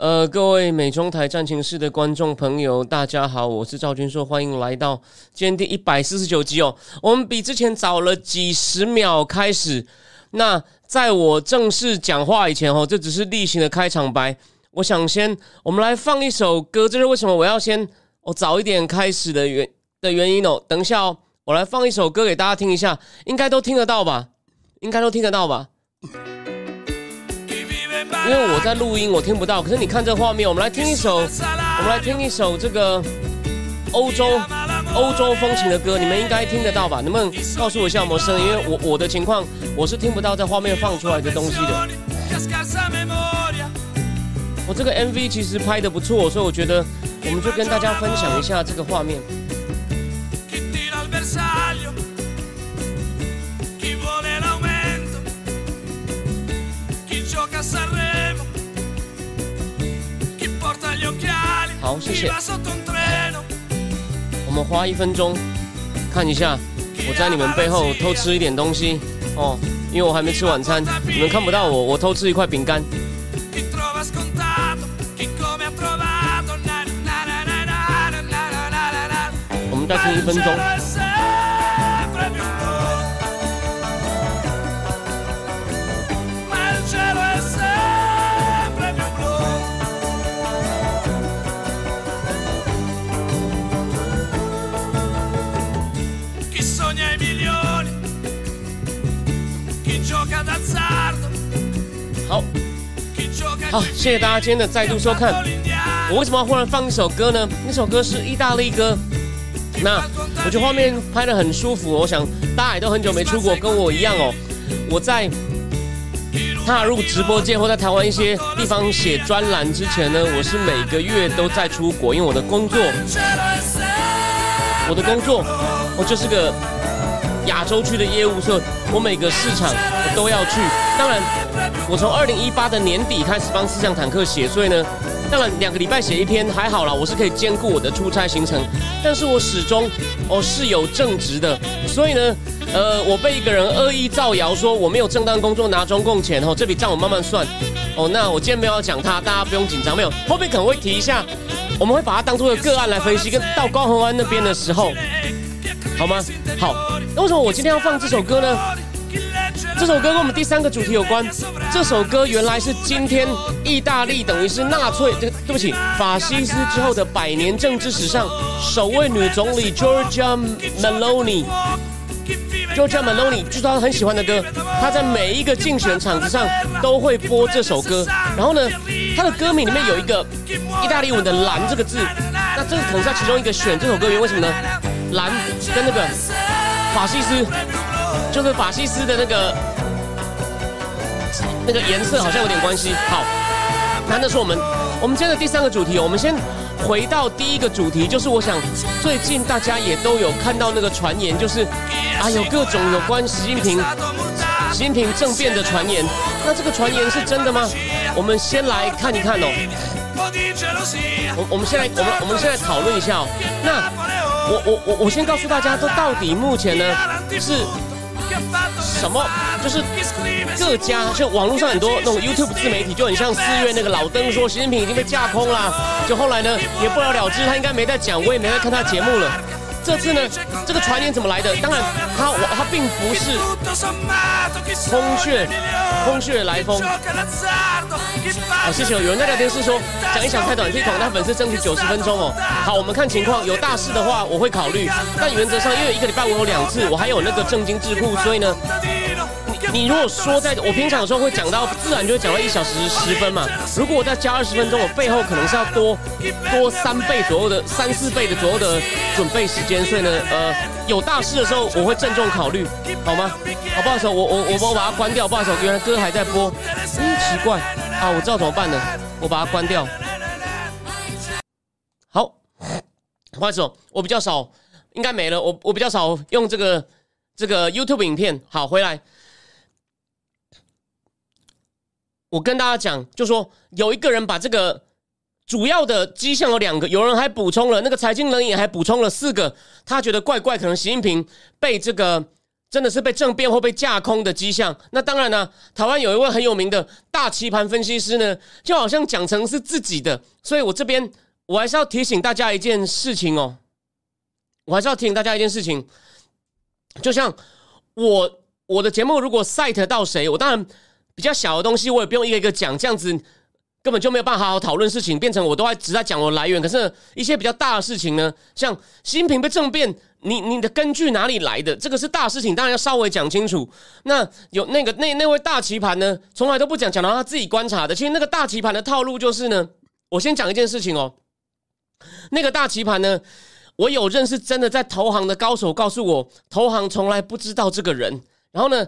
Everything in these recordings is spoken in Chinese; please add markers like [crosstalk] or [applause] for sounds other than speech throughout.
呃，各位美中台战情室的观众朋友，大家好，我是赵军硕，欢迎来到今天第一百四十九集哦。我们比之前早了几十秒开始。那在我正式讲话以前哦，这只是例行的开场白。我想先，我们来放一首歌，这是为什么我要先哦早一点开始的原的原因哦。等一下哦，我来放一首歌给大家听一下，应该都听得到吧？应该都听得到吧？因为我在录音，我听不到。可是你看这画面，我们来听一首，我们来听一首这个欧洲欧洲风情的歌，你们应该听得到吧？能不能告诉我一下有没有声音？因为我我的情况，我是听不到在画面放出来的东西的。我这个 MV 其实拍的不错，所以我觉得我们就跟大家分享一下这个画面。好，谢谢。我们花一分钟看一下，我在你们背后偷吃一点东西哦，因为我还没吃晚餐，你们看不到我，我偷吃一块饼干。我们再听一分钟。好，谢谢大家今天的再度收看。我为什么要忽然放一首歌呢？那首歌是意大利歌。那我觉得画面拍的很舒服。我想大家也都很久没出国，跟我一样哦。我在踏入直播间或在台湾一些地方写专栏之前呢，我是每个月都在出国，因为我的工作，我的工作，我就是个亚洲区的业务，所以我每个市场我都要去。当然，我从二零一八的年底开始帮思想坦克写，所以呢，当然两个礼拜写一篇还好啦，我是可以兼顾我的出差行程。但是我始终哦是有正职的，所以呢，呃，我被一个人恶意造谣说我没有正当工作拿中共钱哦，这笔账我慢慢算哦。那我今天没有要讲他，大家不用紧张，没有后面可能会提一下，我们会把它当做一个个案来分析。跟到高雄湾那边的时候，好吗？好，那为什么我今天要放这首歌呢？这首歌跟我们第三个主题有关。这首歌原来是今天意大利等于是纳粹，这个对不起，法西斯之后的百年政治史上首位女总理 Georgia Meloni，Georgia Meloni 就是她很喜欢的歌，她在每一个竞选场子上都会播这首歌。然后呢，她的歌名里面有一个意大利文的“蓝”这个字，那这个可能在其中一个选这首歌因，为什么呢？蓝跟那个法西斯。就是法西斯的那个那个颜色好像有点关系。好，那那是我们我们今天的第三个主题。我们先回到第一个主题，就是我想最近大家也都有看到那个传言，就是啊有各种有关习近平习近平政变的传言。那这个传言是真的吗？我们先来看一看哦。我我们先来我们我们现在讨论一下哦。那我我我我先告诉大家，这到底目前呢是。什么？就是各家，就网络上很多那种 YouTube 自媒体，就很像四月那个老登说习近平已经被架空了，就后来呢也不了了之，他应该没在讲，我也没在看他节目了。这次呢，这个传言怎么来的？当然，他我他并不是空穴空穴来风。好，谢谢。有人在聊天室说讲一讲太短，可以统他粉丝争取九十分钟哦。好，我们看情况，有大事的话我会考虑，但原则上因为一个礼拜我有两次，我还有那个正经智库，所以呢。你如果说在我平常的时候会讲到，自然就会讲到一小时十分嘛。如果我再加二十分钟，我背后可能是要多多三倍左右的三四倍的左右的准备时间。所以呢，呃，有大事的时候我会郑重考虑，好吗？好，不好意思，我我我我把它关掉，不好意思，原来歌还在播，嗯，奇怪，啊，我知道怎么办呢，我把它关掉。好，不好意思哦，我比较少，应该没了。我我比较少用这个这个 YouTube 影片。好，回来，我跟大家讲，就说有一个人把这个主要的迹象有两个，有人还补充了那个财经冷眼还补充了四个，他觉得怪怪，可能习近平被这个真的是被政变或被架空的迹象。那当然呢，台湾有一位很有名的大棋盘分析师呢，就好像讲成是自己的，所以我这边我还是要提醒大家一件事情哦，我还是要提醒大家一件事情，就像我我的节目如果 cite 到谁，我当然。比较小的东西，我也不用一个一个讲，这样子根本就没有办法好好讨论事情，变成我都在只在讲我来源。可是，一些比较大的事情呢，像新平被政变，你你的根据哪里来的？这个是大事情，当然要稍微讲清楚。那有那个那那位大棋盘呢，从来都不讲，讲到他自己观察的。其实那个大棋盘的套路就是呢，我先讲一件事情哦。那个大棋盘呢，我有认识真的在投行的高手告诉我，投行从来不知道这个人。然后呢？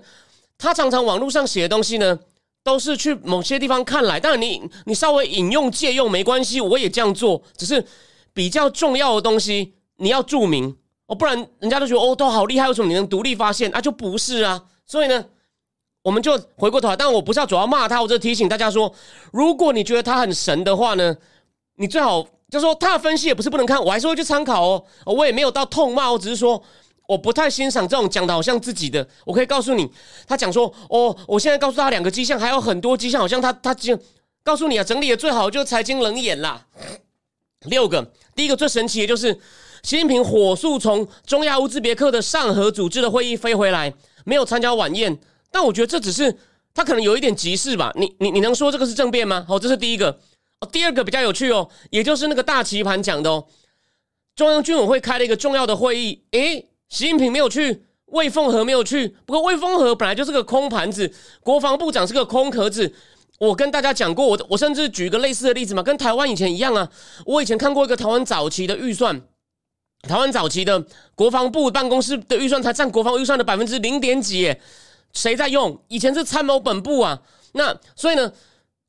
他常常网络上写的东西呢，都是去某些地方看来。当然，你你稍微引用借用没关系，我也这样做。只是比较重要的东西你要注明哦，不然人家都觉得哦，都好厉害，为什么你能独立发现啊？就不是啊。所以呢，我们就回过头来。但我不是要主要骂他，我就提醒大家说，如果你觉得他很神的话呢，你最好就说他的分析也不是不能看，我还是会去参考哦。我也没有到痛骂，我只是说。我不太欣赏这种讲的好像自己的。我可以告诉你，他讲说哦，我现在告诉他两个迹象，还有很多迹象，好像他他就告诉你啊，整理的最好就是财经冷眼啦。六个，第一个最神奇的就是习近平火速从中亚乌兹别克的上合组织的会议飞回来，没有参加晚宴。但我觉得这只是他可能有一点急事吧。你你你能说这个是政变吗？好，这是第一个。哦，第二个比较有趣哦，也就是那个大棋盘讲的哦，中央军委会开了一个重要的会议，诶。习近平没有去，魏凤和没有去。不过魏凤和本来就是个空盘子，国防部长是个空壳子。我跟大家讲过，我我甚至举一个类似的例子嘛，跟台湾以前一样啊。我以前看过一个台湾早期的预算，台湾早期的国防部办公室的预算才占国防预算的百分之零点几，谁在用？以前是参谋本部啊。那所以呢，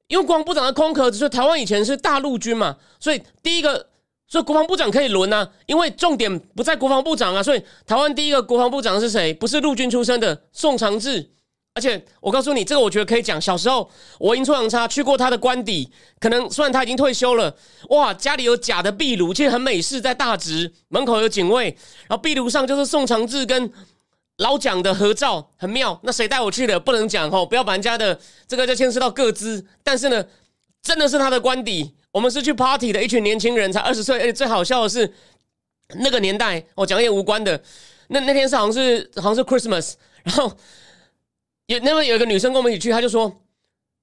因为国防部长的空壳子，所以台湾以前是大陆军嘛，所以第一个。所以国防部长可以轮啊，因为重点不在国防部长啊。所以台湾第一个国防部长是谁？不是陆军出身的宋长志。而且我告诉你，这个我觉得可以讲。小时候我阴错阳差去过他的官邸，可能虽然他已经退休了，哇，家里有假的壁炉，其实很美式，在大直门口有警卫，然后壁炉上就是宋长志跟老蒋的合照，很妙。那谁带我去的？不能讲哦，不要把人家的这个就牵涉到各资。但是呢，真的是他的官邸。我们是去 party 的一群年轻人，才二十岁。而且最好笑的是，那个年代，我讲一点无关的。那那天是好像是好像是 Christmas，然后有那么有一个女生跟我们一起去，她就说，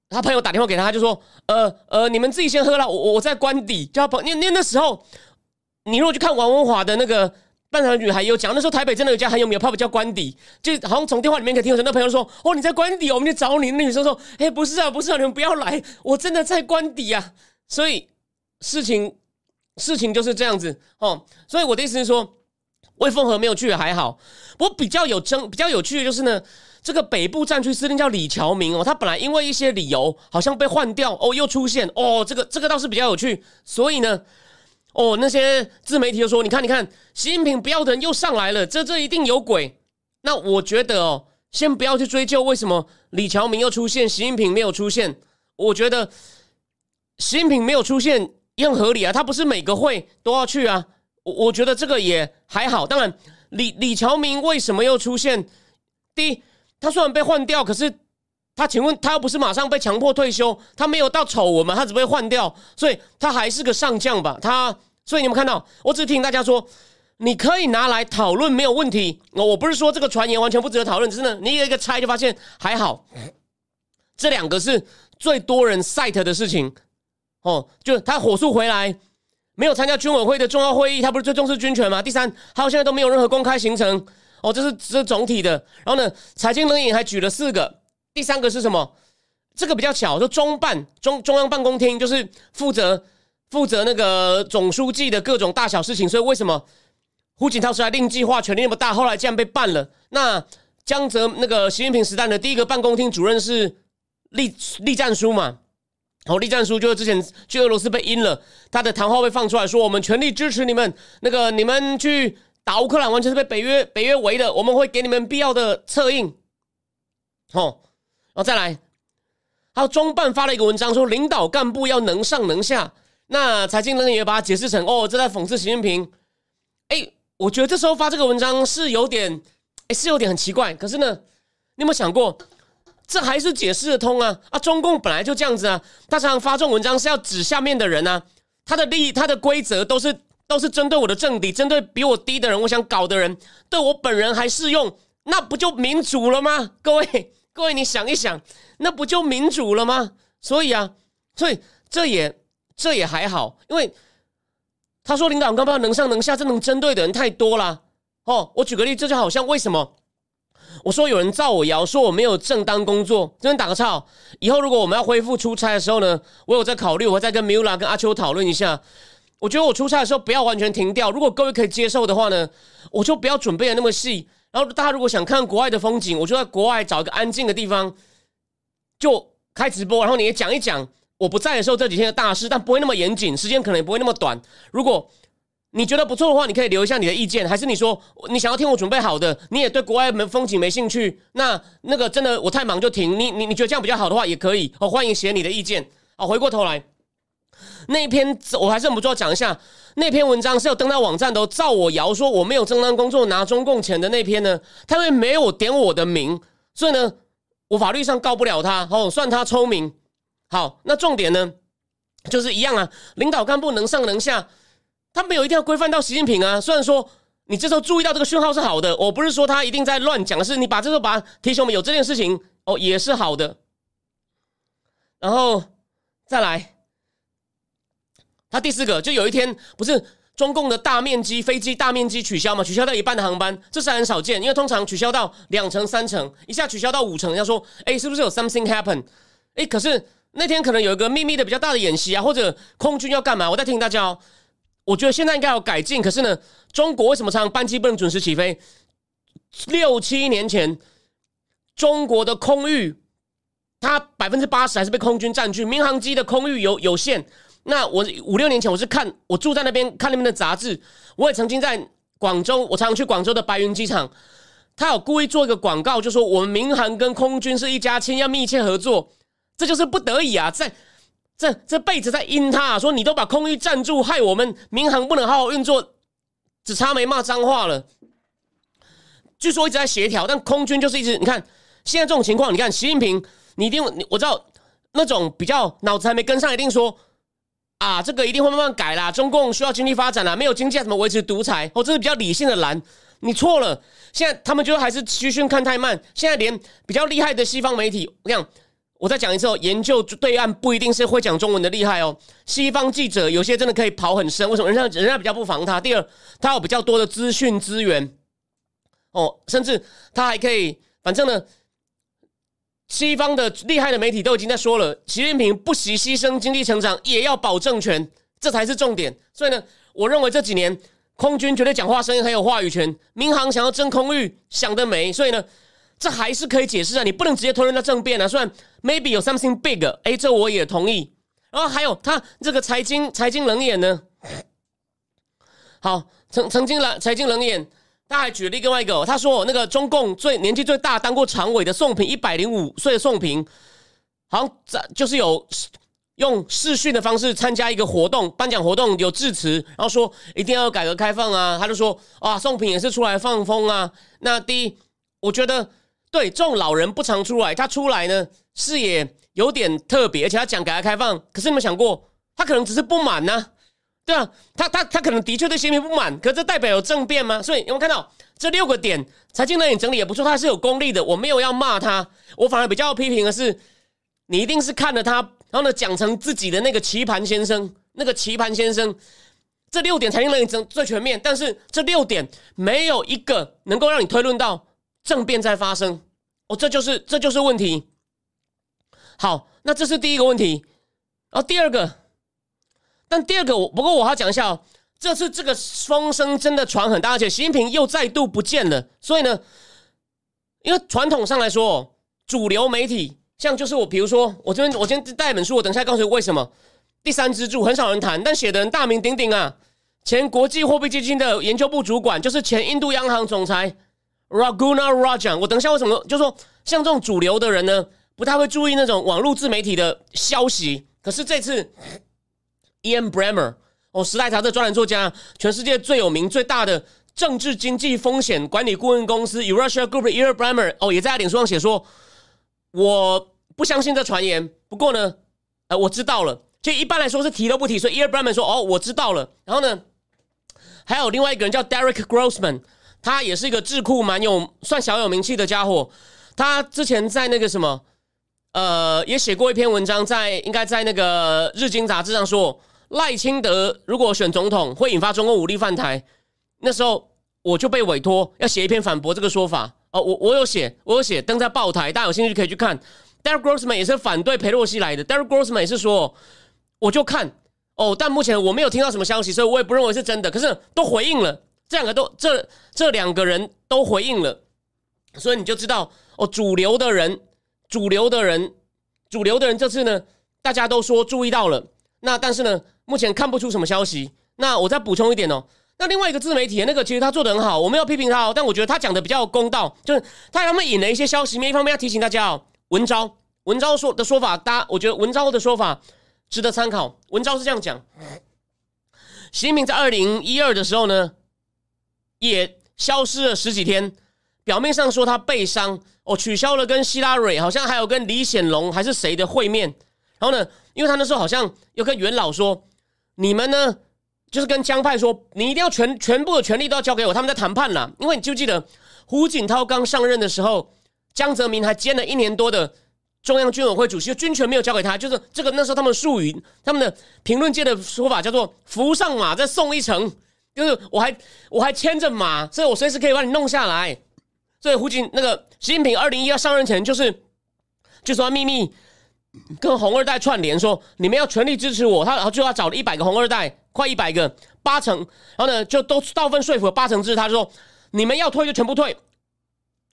她朋友打电话给她，就说，呃呃，你们自己先喝了，我我在官邸。叫朋因为那时候，你如果去看王文华的那个《半场女孩》，有讲那时候台北真的有家很有名的 pub 叫官邸，就好像从电话里面可以听到那朋友说，哦，你在官邸，我们去找你。那女生说，哎，不是啊，不是啊，你们不要来，我真的在官邸啊。所以事情事情就是这样子哦，所以我的意思是说，魏凤和没有去还好，不过比较有争比较有趣的就是呢，这个北部战区司令叫李乔明哦，他本来因为一些理由好像被换掉哦，又出现哦，这个这个倒是比较有趣，所以呢，哦那些自媒体就说，你看你看，习近平不要的人又上来了，这这一定有鬼。那我觉得哦，先不要去追究为什么李乔明又出现，习近平没有出现，我觉得。习近平没有出现也很合理啊，他不是每个会都要去啊，我我觉得这个也还好。当然，李李乔明为什么又出现？第一，他虽然被换掉，可是他请问他又不是马上被强迫退休，他没有到丑闻嘛，他只被换掉，所以他还是个上将吧？他所以你们看到，我只是提醒大家说，你可以拿来讨论没有问题。我不是说这个传言完全不值得讨论，真的，你有一个猜就发现还好。这两个是最多人 cite 的事情。哦，就他火速回来，没有参加军委会的重要会议，他不是最重视军权吗？第三，他现在都没有任何公开行程。哦，这是这是总体的。然后呢，财经冷眼还举了四个，第三个是什么？这个比较巧，就中办中中央办公厅就是负责负责那个总书记的各种大小事情。所以为什么胡锦涛出来令计划权力那么大，后来竟然被办了？那江泽那个习近平时代的第一个办公厅主任是栗栗战书嘛？好，栗战书就是之前去俄罗斯被阴了，他的谈话被放出来说，我们全力支持你们，那个你们去打乌克兰，完全是被北约北约围的，我们会给你们必要的策应。哦，然后再来，还有中办发了一个文章说，领导干部要能上能下。那财经人也把它解释成哦，这在讽刺习近平。哎，我觉得这时候发这个文章是有点，哎，是有点很奇怪。可是呢，你有没有想过？这还是解释得通啊！啊，中共本来就这样子啊，他常常发这种文章是要指下面的人啊，他的利益、他的规则都是都是针对我的政敌，针对比我低的人，我想搞的人，对我本人还适用，那不就民主了吗？各位，[laughs] 各位，你想一想，那不就民主了吗？所以啊，所以这也这也还好，因为他说领导干部能上能下，这能针对的人太多了哦。我举个例，这就好像为什么？我说有人造我谣，说我没有正当工作，这边打个岔。以后如果我们要恢复出差的时候呢，我有在考虑，我会再跟米拉跟阿秋讨论一下。我觉得我出差的时候不要完全停掉，如果各位可以接受的话呢，我就不要准备的那么细。然后大家如果想看国外的风景，我就在国外找一个安静的地方，就开直播，然后你也讲一讲我不在的时候这几天的大事，但不会那么严谨，时间可能也不会那么短。如果你觉得不错的话，你可以留一下你的意见，还是你说你想要听我准备好的？你也对国外门风景没兴趣？那那个真的我太忙就停。你你你觉得这样比较好的话，也可以哦，欢迎写你的意见。哦，回过头来，那篇我还是忍不住要讲一下，那篇文章是有登到网站的，照我谣说我没有正当工作拿中共钱的那篇呢，他们没有点我的名，所以呢，我法律上告不了他，哦，算他聪明。好，那重点呢，就是一样啊，领导干部能上能下。他没有一定要规范到习近平啊。虽然说你这时候注意到这个讯号是好的，我不是说他一定在乱讲，是你把这时候把提醒我们有这件事情哦，也是好的。然后再来，他第四个就有一天不是中共的大面积飞机大面积取消嘛？取消到一半的航班，这是很少见，因为通常取消到两成三成，一下取消到五成，要说哎，是不是有 something happen？哎，可是那天可能有一个秘密的比较大的演习啊，或者空军要干嘛？我再提醒大家哦。我觉得现在应该要改进，可是呢，中国为什么常常班机不能准时起飞？六七年前，中国的空域，它百分之八十还是被空军占据，民航机的空域有有限。那我五六年前我是看，我住在那边看那边的杂志，我也曾经在广州，我常常去广州的白云机场，他有故意做一个广告，就说我们民航跟空军是一家亲，要密切合作，这就是不得已啊，在。这这辈子在阴他，说你都把空域占住，害我们民航不能好好运作，只差没骂脏话了。据说一直在协调，但空军就是一直你看现在这种情况，你看习近平，你一定我知道那种比较脑子还没跟上，一定说啊，这个一定会慢慢改啦。中共需要经济发展啦，没有经济怎么维持独裁？哦，这是比较理性的蓝，你错了。现在他们就还是虚讯看太慢，现在连比较厉害的西方媒体，我讲。我再讲一次哦，研究对岸不一定是会讲中文的厉害哦。西方记者有些真的可以跑很深，为什么？人家人家比较不防他。第二，他有比较多的资讯资源哦，甚至他还可以，反正呢，西方的厉害的媒体都已经在说了，习近平不惜牺牲经济成长，也要保政权，这才是重点。所以呢，我认为这几年空军绝对讲话声音很有话语权，民航想要争空域想得美，所以呢。这还是可以解释啊，你不能直接推论到政变啊。虽然 maybe 有 something big，哎，这我也同意。然后还有他这个财经财经冷眼呢，好，曾曾经来财经冷眼，他还举了另外一个，他说那个中共最年纪最大当过常委的宋平，一百零五岁的宋平，好像在就是有用视讯的方式参加一个活动，颁奖活动有致辞，然后说一定要改革开放啊，他就说啊，宋平也是出来放风啊。那第一，我觉得。对，这种老人不常出来，他出来呢，视野有点特别，而且他讲改革开放。可是你们想过，他可能只是不满呢？对啊，他他他可能的确对习近平不满，可这代表有政变吗？所以有没有看到这六个点？财经呢也整理也不错，他是有功力的。我没有要骂他，我反而比较批评的是，你一定是看了他，然后呢讲成自己的那个棋盘先生，那个棋盘先生。这六点财经呢整最全面，但是这六点没有一个能够让你推论到。政变在发生，哦，这就是这就是问题。好，那这是第一个问题。然后第二个，但第二个我不过我要讲一下哦，这次这个风声真的传很大，而且习近平又再度不见了。所以呢，因为传统上来说，主流媒体像就是我，比如说我这边我今天带一本书，我等一下告诉你为什么第三支柱很少人谈，但写的人大名鼎鼎啊，前国际货币基金的研究部主管，就是前印度央行总裁 Raguna Rajan。我等一下为什么就说像这种主流的人呢，不太会注意那种网络自媒体的消息，可是这次 Ian Bremmer 哦，时代杂志专栏作家，全世界最有名最大的政治经济风险管理顾问公司 Eurasia Group Ian Bremmer 哦，也在脸书上写说。我不相信这传言，不过呢，呃，我知道了。就一般来说是提都不提，所以 Ear Brandman 说：“哦，我知道了。”然后呢，还有另外一个人叫 Derek Grossman，他也是一个智库蛮有算小有名气的家伙。他之前在那个什么，呃，也写过一篇文章，在应该在那个日经杂志上说，赖清德如果选总统会引发中共武力犯台。那时候我就被委托要写一篇反驳这个说法。哦，我我有写，我有写登在报台，大家有兴趣可以去看。Derek Grossman 也是反对佩洛西来的。Derek Grossman 也是说，我就看哦，但目前我没有听到什么消息，所以我也不认为是真的。可是都回应了，这两个都这这两个人都回应了，所以你就知道哦，主流的人，主流的人，主流的人这次呢，大家都说注意到了。那但是呢，目前看不出什么消息。那我再补充一点哦。那另外一个自媒体，那个其实他做的很好，我没有批评他哦。但我觉得他讲的比较公道，就是他他们引了一些消息面，一方面要提醒大家哦，文昭文昭说的说法，大家我觉得文昭的说法值得参考。文昭是这样讲：习近平在二零一二的时候呢，也消失了十几天，表面上说他背伤哦，取消了跟希拉蕊，好像还有跟李显龙还是谁的会面。然后呢，因为他那时候好像又跟元老说，你们呢？就是跟江派说，你一定要全全部的权利都要交给我。他们在谈判了，因为你就记得胡锦涛刚上任的时候，江泽民还兼了一年多的中央军委会主席，军权没有交给他。就是这个那时候他们术语，他们的评论界的说法叫做“扶上马再送一程”，就是我还我还牵着马，所以我随时可以把你弄下来。所以胡锦那个习近平二零一二上任前，就是就说秘密跟红二代串联，说你们要全力支持我。他然后就要找了一百个红二代。快一百个，八成，然后呢，就都大部分说服了八成制。他说：“你们要退就全部退，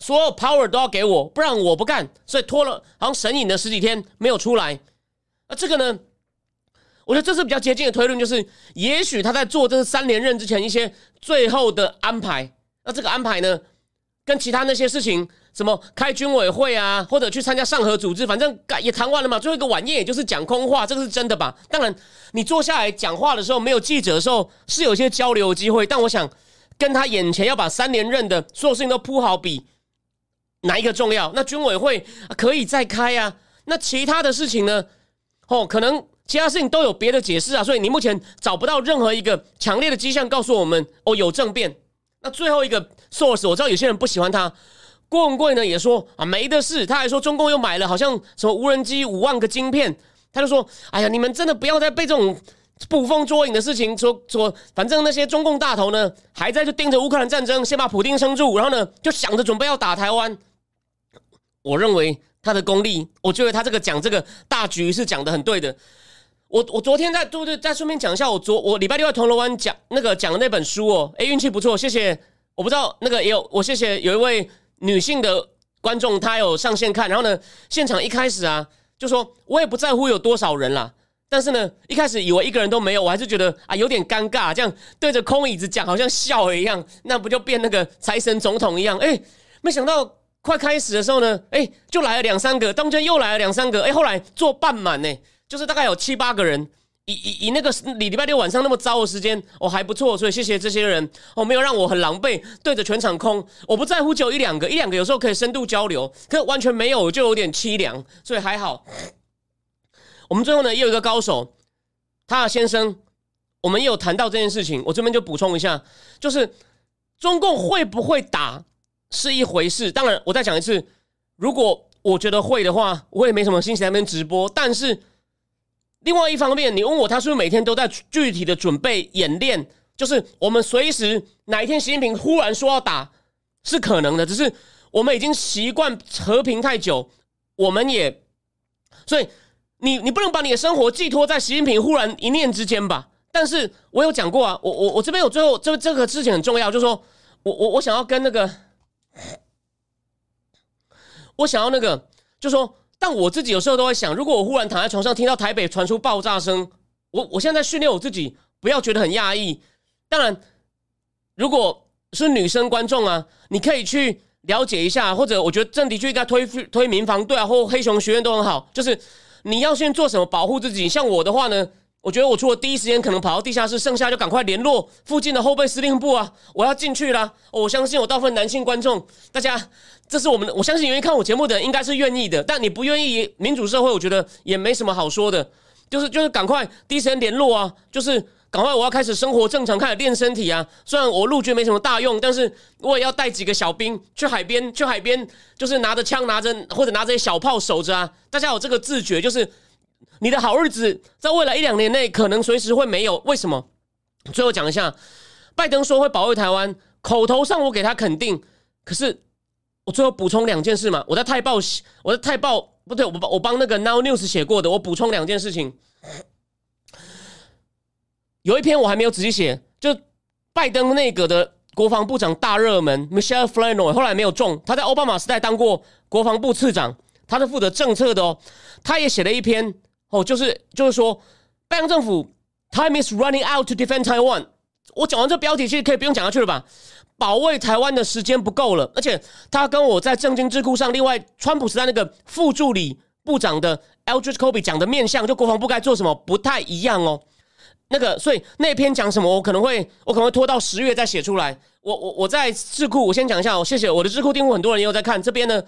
所有 power 都要给我，不然我不干。”所以拖了好像神隐了十几天没有出来。那这个呢，我觉得这是比较接近的推论，就是也许他在做这三连任之前一些最后的安排。那这个安排呢，跟其他那些事情。什么开军委会啊，或者去参加上合组织，反正也谈完了嘛。最后一个晚宴，也就是讲空话，这个是真的吧？当然，你坐下来讲话的时候，没有记者的时候，是有些交流机会。但我想跟他眼前要把三连任的所有事情都铺好，比哪一个重要？那军委会可以再开啊。那其他的事情呢？哦，可能其他事情都有别的解释啊。所以你目前找不到任何一个强烈的迹象告诉我们哦有政变。那最后一个 source，我知道有些人不喜欢他。郭文贵呢也说啊没的事，他还说中共又买了好像什么无人机五万个晶片，他就说哎呀你们真的不要再被这种捕风捉影的事情说说，反正那些中共大头呢还在就盯着乌克兰战争，先把普京撑住，然后呢就想着准备要打台湾。我认为他的功力，我觉得他这个讲这个大局是讲的很对的。我我昨天在对对再顺便讲一下，我昨我礼拜六在铜锣湾讲那个讲的那本书哦，哎运气不错，谢谢。我不知道那个也有我谢谢有一位。女性的观众她有上线看，然后呢，现场一开始啊，就说我也不在乎有多少人啦，但是呢，一开始以为一个人都没有，我还是觉得啊有点尴尬，这样对着空椅子讲，好像笑了一样，那不就变那个财神总统一样？哎，没想到快开始的时候呢，哎，就来了两三个，中间又来了两三个，哎，后来坐半满呢，就是大概有七八个人。以以以那个礼礼拜六晚上那么糟的时间，哦还不错，所以谢谢这些人，哦没有让我很狼狈，对着全场空，我不在乎只有一两个，一两个有时候可以深度交流，可完全没有就有点凄凉，所以还好。我们最后呢也有一个高手，他的先生，我们也有谈到这件事情，我这边就补充一下，就是中共会不会打是一回事，当然我再讲一次，如果我觉得会的话，我也没什么心情在那边直播，但是。另外一方面，你问我他是不是每天都在具体的准备演练？就是我们随时哪一天习近平忽然说要打，是可能的。只是我们已经习惯和平太久，我们也所以你你不能把你的生活寄托在习近平忽然一念之间吧？但是我有讲过啊，我我我这边有最后这这个事情很重要，就是说我我我想要跟那个我想要那个，就说但我自己有时候都会想，如果我忽然躺在床上听到台北传出爆炸声，我我现在训练我自己，不要觉得很讶异。当然，如果是女生观众啊，你可以去了解一下，或者我觉得正的确应该推推民防队啊，或黑熊学院都很好。就是你要先做什么保护自己。像我的话呢，我觉得我除了第一时间可能跑到地下室，剩下就赶快联络附近的后备司令部啊，我要进去了。我相信我大部分男性观众，大家。这是我们，我相信愿意看我节目的人应该是愿意的，但你不愿意，民主社会我觉得也没什么好说的，就是就是赶快第一时间联络啊，就是赶快我要开始生活正常，开始练身体啊。虽然我陆军没什么大用，但是我也要带几个小兵去海边，去海边就是拿着枪拿着或者拿着小炮守着啊。大家有这个自觉，就是你的好日子在未来一两年内可能随时会没有。为什么？最后讲一下，拜登说会保卫台湾，口头上我给他肯定，可是。我最后补充两件事嘛，我在泰报，我在泰报不对，我帮我帮那个 Now News 写过的，我补充两件事情。有一篇我还没有仔细写，就拜登内阁的国防部长大热门 Michelle Flanoy，后来没有中，他在奥巴马时代当过国防部次长，他是负责政策的哦。他也写了一篇哦，就是就是说，拜登政府 Time is running out to defend Taiwan。我讲完这标题，其实可以不用讲下去了吧？保卫台湾的时间不够了，而且他跟我在正经智库上，另外川普时代那个副助理部长的 Eldridge Kobe 讲的面向，就国防部该做什么不太一样哦。那个，所以那篇讲什么，我可能会我可能会拖到十月再写出来。我我我在智库，我先讲一下哦，谢谢我的智库订户，很多人也有在看。这边呢，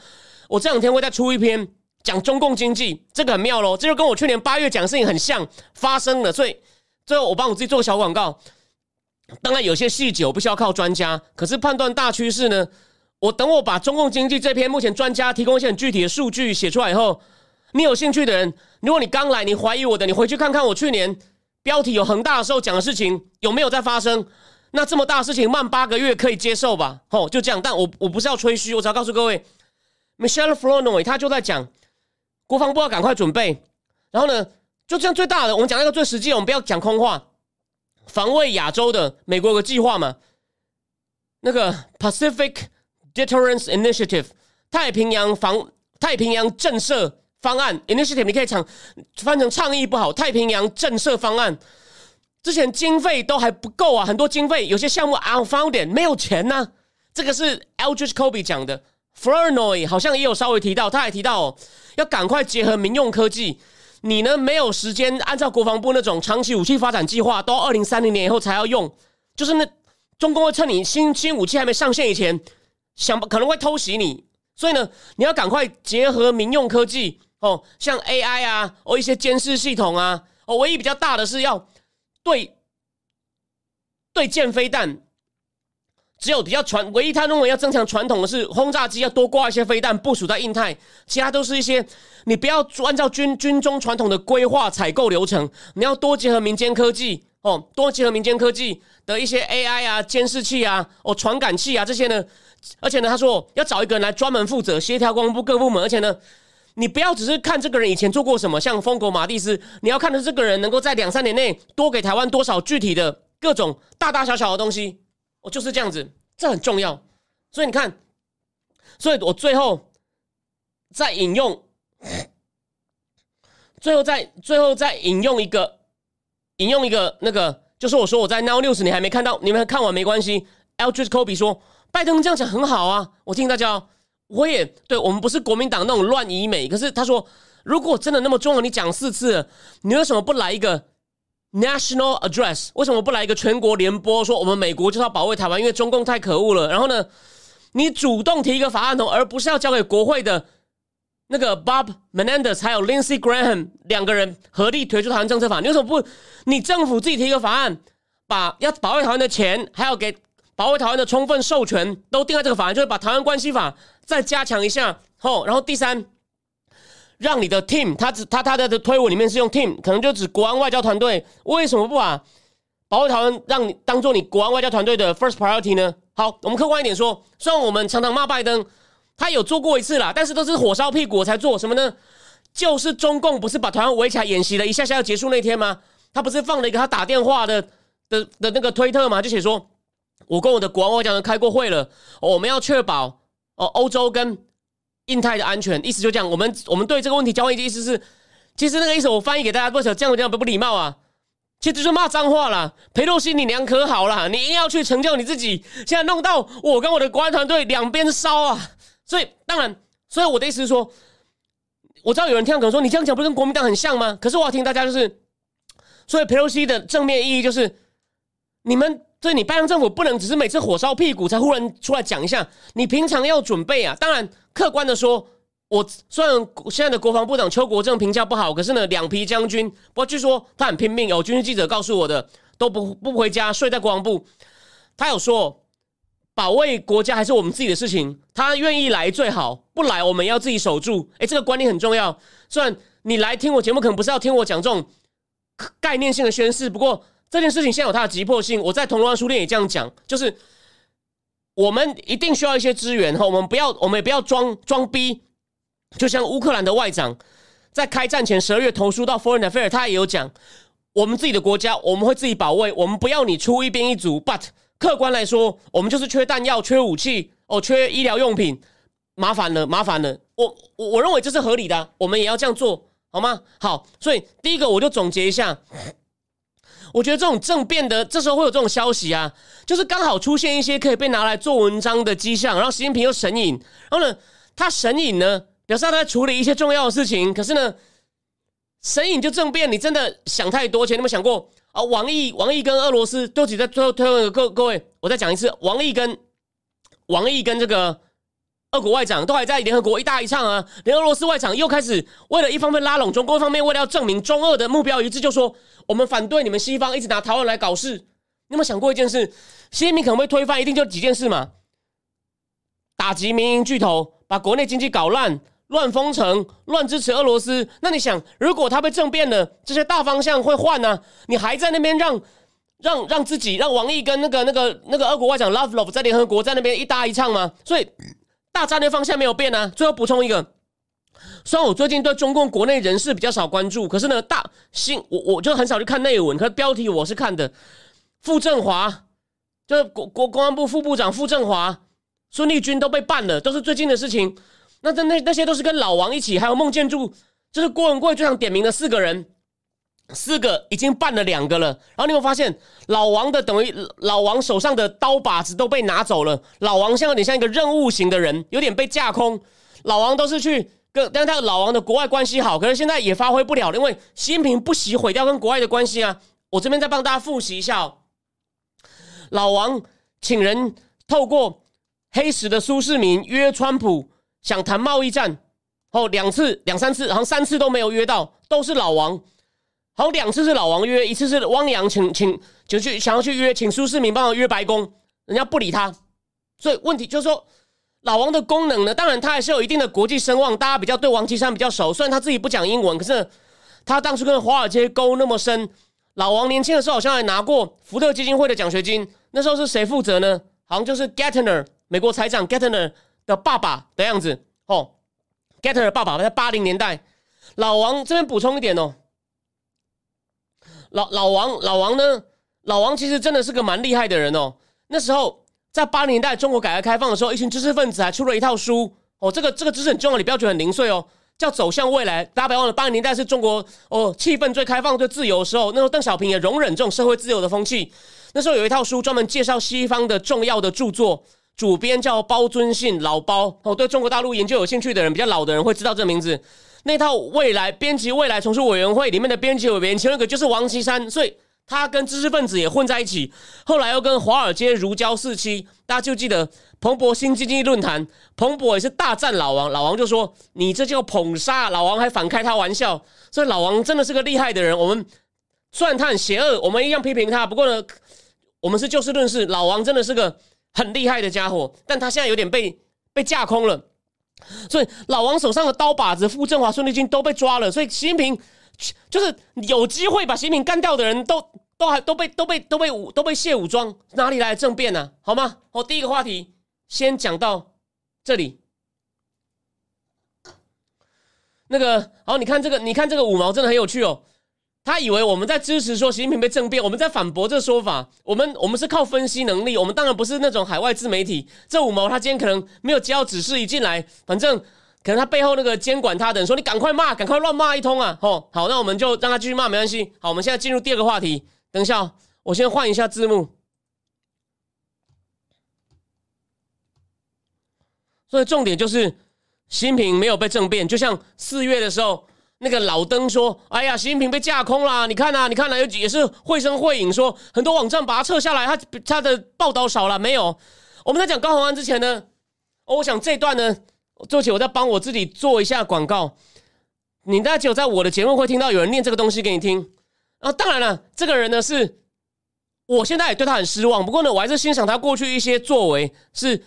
我这两天会再出一篇讲中共经济，这个很妙喽，这就跟我去年八月讲的事情很像，发生了。所以最后我帮我自己做个小广告。当然，有些细节我不需要靠专家，可是判断大趋势呢？我等我把中共经济这篇目前专家提供一些很具体的数据写出来以后，你有兴趣的人，如果你刚来，你怀疑我的，你回去看看我去年标题有恒大的时候讲的事情有没有在发生？那这么大的事情慢八个月可以接受吧？哦，就这样。但我我不是要吹嘘，我只要告诉各位，Michelle Flournoy 他就在讲国防部要赶快准备，然后呢，就这样最大的，我们讲那个最实际，我们不要讲空话。防卫亚洲的美国有个计划嘛？那个 Pacific Deterrence Initiative 太平洋防太平洋震慑方案 Initiative，你可以唱翻成倡议不好，太平洋震慑方案之前经费都还不够啊，很多经费有些项目 unfounded 没有钱呢。这个是 Eldridge Kobe 讲的，Flournoy 好像也有稍微提到，他还提到哦，要赶快结合民用科技。你呢？没有时间按照国防部那种长期武器发展计划，到二零三零年以后才要用。就是那中共会趁你新新武器还没上线以前，想可能会偷袭你。所以呢，你要赶快结合民用科技哦，像 AI 啊，哦一些监视系统啊，哦唯一比较大的是要对对舰飞弹。只有比较传，唯一他认为要增强传统的是轰炸机要多挂一些飞弹部署在印太，其他都是一些你不要按照军军中传统的规划采购流程，你要多结合民间科技哦，多结合民间科技的一些 AI 啊、监视器啊、哦传感器啊这些呢，而且呢，他说要找一个人来专门负责协调光部各部门，而且呢，你不要只是看这个人以前做过什么，像疯狗马蒂斯，你要看的这个人能够在两三年内多给台湾多少具体的各种大大小小的东西。我就是这样子，这很重要。所以你看，所以我最后再引用，最后再最后再引用一个，引用一个那个，就是我说我在 Now News，你还没看到，你们看完没关系。Eldridge Kobe 说，拜登这样讲很好啊，我听大家，我也对我们不是国民党那种乱以美，可是他说，如果真的那么重要，你讲四次，你为什么不来一个？National address，为什么不来一个全国联播？说我们美国就是要保卫台湾，因为中共太可恶了。然后呢，你主动提一个法案，而不是要交给国会的那个 Bob Menendez 还有 Lindsey Graham 两个人合力推出台湾政策法？你为什么不？你政府自己提一个法案，把要保卫台湾的钱，还要给保卫台湾的充分授权，都定在这个法案，就是把台湾关系法再加强一下。后，然后第三。让你的 team，他只他他的的推文里面是用 team，可能就指国安外交团队。为什么不把保卫台湾让你当做你国安外交团队的 first priority 呢？好，我们客观一点说，虽然我们常常骂拜登，他有做过一次啦，但是都是火烧屁股才做什么呢？就是中共不是把台湾围起来演习了一下下要结束那天吗？他不是放了一个他打电话的的的那个推特吗？就写说，我跟我的国安外交人开过会了，我们要确保哦，欧洲跟。印太的安全，意思就这样。我们我们对这个问题交换意见，意思是，其实那个意思我翻译给大家，不晓这样这样不不礼貌啊。其实就是骂脏话啦。裴洛西，你娘可好啦，你硬要去成就你自己，现在弄到我跟我的国安团队两边烧啊。所以当然，所以我的意思是说，我知道有人听可能说你这样讲不是跟国民党很像吗？可是我要听大家就是，所以裴洛西的正面意义就是，你们。所以你拜登政府不能只是每次火烧屁股才忽然出来讲一下，你平常要准备啊。当然，客观的说，我虽然现在的国防部长邱国正评价不好，可是呢，两批将军，不过据说他很拼命。有军事记者告诉我的，都不不回家，睡在国防部。他有说，保卫国家还是我们自己的事情，他愿意来最好，不来我们要自己守住。哎，这个观念很重要。虽然你来听我节目，可能不是要听我讲这种概念性的宣誓，不过。这件事情现在有它的急迫性，我在铜锣湾书店也这样讲，就是我们一定需要一些资源哈，我们不要，我们也不要装装逼，就像乌克兰的外长在开战前十二月投书到 Foreign Affairs，他也有讲，我们自己的国家我们会自己保卫，我们不要你出一兵一卒，But 客观来说，我们就是缺弹药、缺武器哦、缺医疗用品，麻烦了，麻烦了，我我我认为这是合理的，我们也要这样做好吗？好，所以第一个我就总结一下。我觉得这种政变的，这时候会有这种消息啊，就是刚好出现一些可以被拿来做文章的迹象，然后习近平又神隐，然后呢，他神隐呢，表示他在处理一些重要的事情，可是呢，神隐就政变，你真的想太多。前你有没有想过啊？王毅，王毅跟俄罗斯都只在最后推问各各位，我再讲一次，王毅跟王毅跟这个。俄国外长都还在联合国一大一唱啊，连俄罗斯外长又开始为了一方面拉拢中国，方面为了要证明中俄的目标一致，就说我们反对你们西方一直拿台湾来搞事。你有没有想过一件事？习近平可能会推翻，一定就几件事嘛？打击民营巨头，把国内经济搞烂，乱封城，乱支持俄罗斯。那你想，如果他被政变了，这些大方向会换呢？你还在那边让让让自己让王毅跟那个那个那个俄国外长 Lavrov 在联合国在那边一搭一唱吗？所以。大战略方向没有变啊！最后补充一个，虽然我最近对中共国内人士比较少关注，可是呢，大新我我就很少去看内文，可是标题我是看的。傅政华就是国国公安部副部长傅政华、孙立军都被办了，都是最近的事情。那这那那些都是跟老王一起，还有孟建柱，就是郭文贵最想点名的四个人。四个已经办了两个了，然后你有发现老王的等于老王手上的刀把子都被拿走了。老王像有点像一个任务型的人，有点被架空。老王都是去跟，但是他老王的国外关系好，可是现在也发挥不了，因为习近平不惜毁掉跟国外的关系啊。我这边再帮大家复习一下，老王请人透过黑石的苏世民约川普想谈贸易战，后两次两三次，好像三次都没有约到，都是老王。好，两次是老王约，一次是汪洋请请就去想要去约，请苏世民帮忙约白宫，人家不理他。所以问题就是说，老王的功能呢，当然他还是有一定的国际声望，大家比较对王岐山比较熟。虽然他自己不讲英文，可是他当初跟华尔街勾那么深。老王年轻的时候好像还拿过福特基金会的奖学金，那时候是谁负责呢？好像就是 Gettner 美国财长 Gettner 的爸爸的样子。哦，Gettner 爸爸在八零年代，老王这边补充一点哦。老老王，老王呢？老王其实真的是个蛮厉害的人哦。那时候在八零年代中国改革开放的时候，一群知识分子还出了一套书哦。这个这个知识很重要，你不要觉得很零碎哦。叫《走向未来》，大家不要忘了，八零年代是中国哦气氛最开放、最自由的时候。那时候邓小平也容忍这种社会自由的风气。那时候有一套书专门介绍西方的重要的著作，主编叫包尊信，老包哦。对中国大陆研究有兴趣的人，比较老的人会知道这个名字。那套未来编辑未来重塑委员会里面的编辑委员，其中一个就是王岐山，所以他跟知识分子也混在一起。后来又跟华尔街如胶似漆，大家就记得彭博新经济论坛，彭博也是大战老王，老王就说：“你这叫捧杀。”老王还反开他玩笑，所以老王真的是个厉害的人。我们虽然很邪恶，我们一样批评他。不过呢，我们是就事论事，老王真的是个很厉害的家伙，但他现在有点被被架空了。所以老王手上的刀把子，傅政华、孙立军都被抓了。所以习近平就是有机会把习近平干掉的人都都还都被都被都被武都被卸武装，哪里来的政变呢？好吗？好，第一个话题先讲到这里。那个，好，你看这个，你看这个五毛真的很有趣哦。他以为我们在支持说习近平被政变，我们在反驳这个说法。我们我们是靠分析能力，我们当然不是那种海外自媒体。这五毛他今天可能没有接到指示，一进来，反正可能他背后那个监管他的人说：“你赶快骂，赶快乱骂一通啊！”哦，好，那我们就让他继续骂，没关系。好，我们现在进入第二个话题。等一下，我先换一下字幕。所以重点就是，习近平没有被政变，就像四月的时候，那个老登说：“哎呀，习近平被架空了，你看呐，你看呐，有也是绘声绘影说很多网站把它撤下来，他他的报道少了没有？”我们在讲高鸿安之前呢，我想这段呢，做起我在帮我自己做一下广告。你大家只有在我的节目会听到有人念这个东西给你听啊。当然了，这个人呢是，我现在也对他很失望，不过呢，我还是欣赏他过去一些作为是。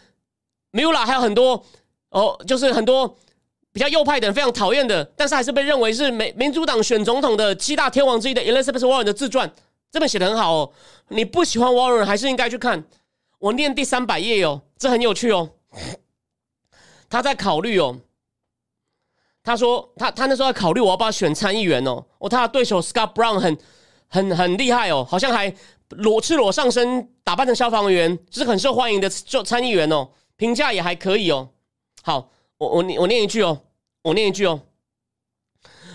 没有啦，还有很多哦，就是很多比较右派的人非常讨厌的，但是还是被认为是美民主党选总统的七大天王之一的 Elizabeth Warren 的自传，这本写的很好哦。你不喜欢 Warren 还是应该去看。我念第三百页哦，这很有趣哦。他在考虑哦，他说他他那时候在考虑我要不要选参议员哦。哦，他的对手 Scott Brown 很很很厉害哦，好像还裸赤裸上身打扮成消防员，是很受欢迎的做参议员哦。评价也还可以哦。好，我我我念一句哦，我念一句哦。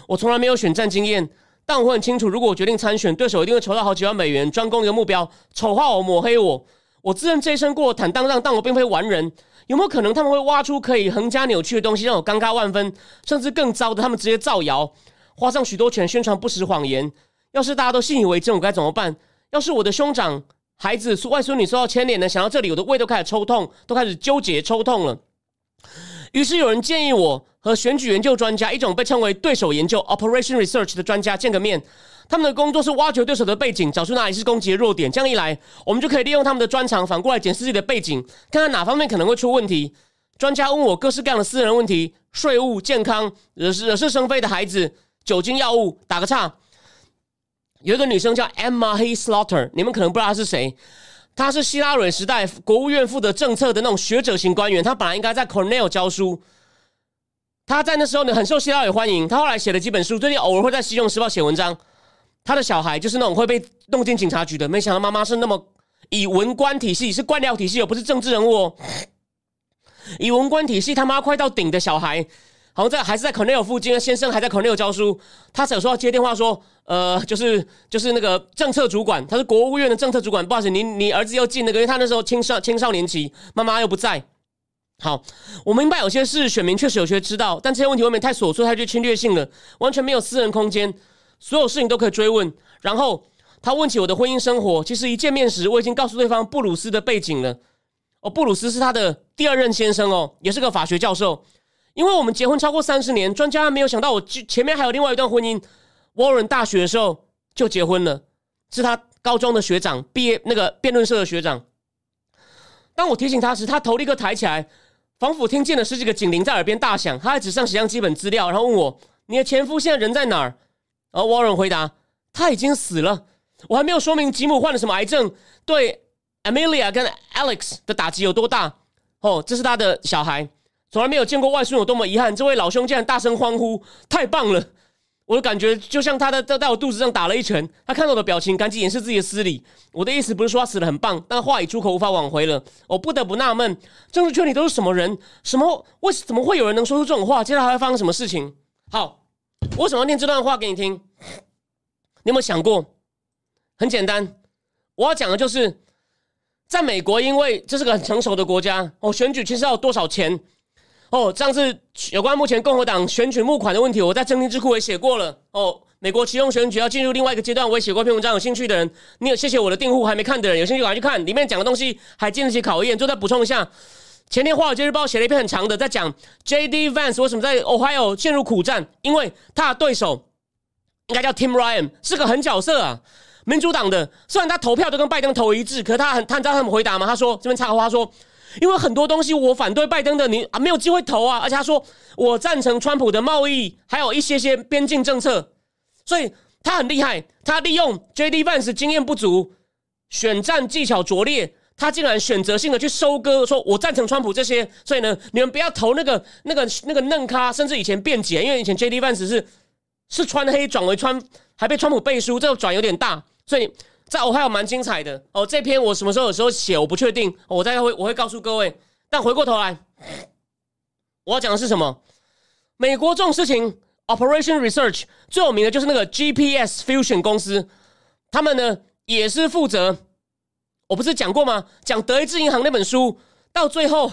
我从来没有选战经验，但我很清楚，如果我决定参选，对手一定会筹到好几万美元，专攻一个目标，丑化我、抹黑我。我自认这一生过坦荡荡，但我并非完人。有没有可能他们会挖出可以横加扭曲的东西，让我尴尬万分？甚至更糟的，他们直接造谣，花上许多钱宣传不实谎言。要是大家都信以为真，我该怎么办？要是我的兄长？孩子、外孙女受到牵连的，想到这里，我的胃都开始抽痛，都开始纠结抽痛了。于是有人建议我和选举研究专家，一种被称为对手研究 （Operation Research） 的专家见个面。他们的工作是挖掘对手的背景，找出哪里是攻击的弱点。这样一来，我们就可以利用他们的专长，反过来检视自己的背景，看看哪方面可能会出问题。专家问我各式各样的私人问题：税务、健康、惹是惹是生非的孩子、酒精、药物。打个岔。有一个女生叫 Emma He Slaughter，你们可能不知道她是谁。他是希拉蕊时代国务院负责政策的那种学者型官员。他本来应该在 Cornell 教书。他在那时候呢很受希拉蕊欢迎。他后来写了几本书，最近偶尔会在《西用时报》写文章。他的小孩就是那种会被弄进警察局的。没想到妈妈是那么以文官体系，是官僚体系，而不是政治人物哦。以文官体系，他妈快到顶的小孩。好像在还是在 Cornell 附近，先生还在 Cornell 教书。他有时候接电话说：“呃，就是就是那个政策主管，他是国务院的政策主管。不好意思，你你儿子又进那个，因为他那时候青少青少年期，妈妈又不在。好，我明白有些事选民确实有些知道，但这些问题未免太琐碎、太具侵略性了，完全没有私人空间，所有事情都可以追问。然后他问起我的婚姻生活，其实一见面时我已经告诉对方布鲁斯的背景了。哦，布鲁斯是他的第二任先生哦，也是个法学教授。”因为我们结婚超过三十年，专家没有想到我前面还有另外一段婚姻。Warren 大学的时候就结婚了，是他高中的学长，毕业那个辩论社的学长。当我提醒他时，他头立刻抬起来，仿佛听见了十几个警铃在耳边大响。他还纸上写上基本资料，然后问我：“你的前夫现在人在哪儿？”而 Warren 回答：“他已经死了。”我还没有说明吉姆患了什么癌症，对 Amelia 跟 Alex 的打击有多大。哦，这是他的小孩。从来没有见过外孙有多么遗憾，这位老兄竟然大声欢呼，太棒了！我的感觉就像他在在在我肚子上打了一拳。他看到我的表情，赶紧掩饰自己的失礼。我的意思不是说他死的很棒，但话已出口，无法挽回了。我不得不纳闷，政治圈里都是什么人？什么？为怎么会有人能说出这种话？接下来还会发生什么事情？好，我为什么要念这段话给你听？你有没有想过？很简单，我要讲的就是，在美国，因为这是个很成熟的国家，哦，选举其实要多少钱？哦，上次有关目前共和党选举募款的问题，我在政经智库也写过了。哦，美国启用选举要进入另外一个阶段，我也写过篇文章。有兴趣的人，你有谢谢我的订户还没看的人，有兴趣赶快去看，里面讲的东西还经得起考验。就再补充一下，前天《华尔街日报》写了一篇很长的，在讲 J D Vance 为什么在 Ohio 陷入苦战，因为他的对手应该叫 Tim Ryan，是个狠角色啊，民主党的。虽然他投票都跟拜登投一致，可他很，他知道他怎么回答吗？他说：“这边插个话说。”因为很多东西我反对拜登的，你啊没有机会投啊，而且他说我赞成川普的贸易，还有一些些边境政策，所以他很厉害。他利用 J D Vance 经验不足，选战技巧拙劣，他竟然选择性的去收割，说我赞成川普这些，所以呢，你们不要投那个那个那个嫩咖，甚至以前辩解，因为以前 J D Vance 是是穿黑转为川，还被川普背书，这个转有点大，所以。在我还有蛮精彩的哦，这篇我什么时候有时候写我不确定，我再会我会告诉各位。但回过头来，我要讲的是什么？美国这种事情，Operation Research 最有名的就是那个 GPS Fusion 公司，他们呢也是负责。我不是讲过吗？讲德意志银行那本书，到最后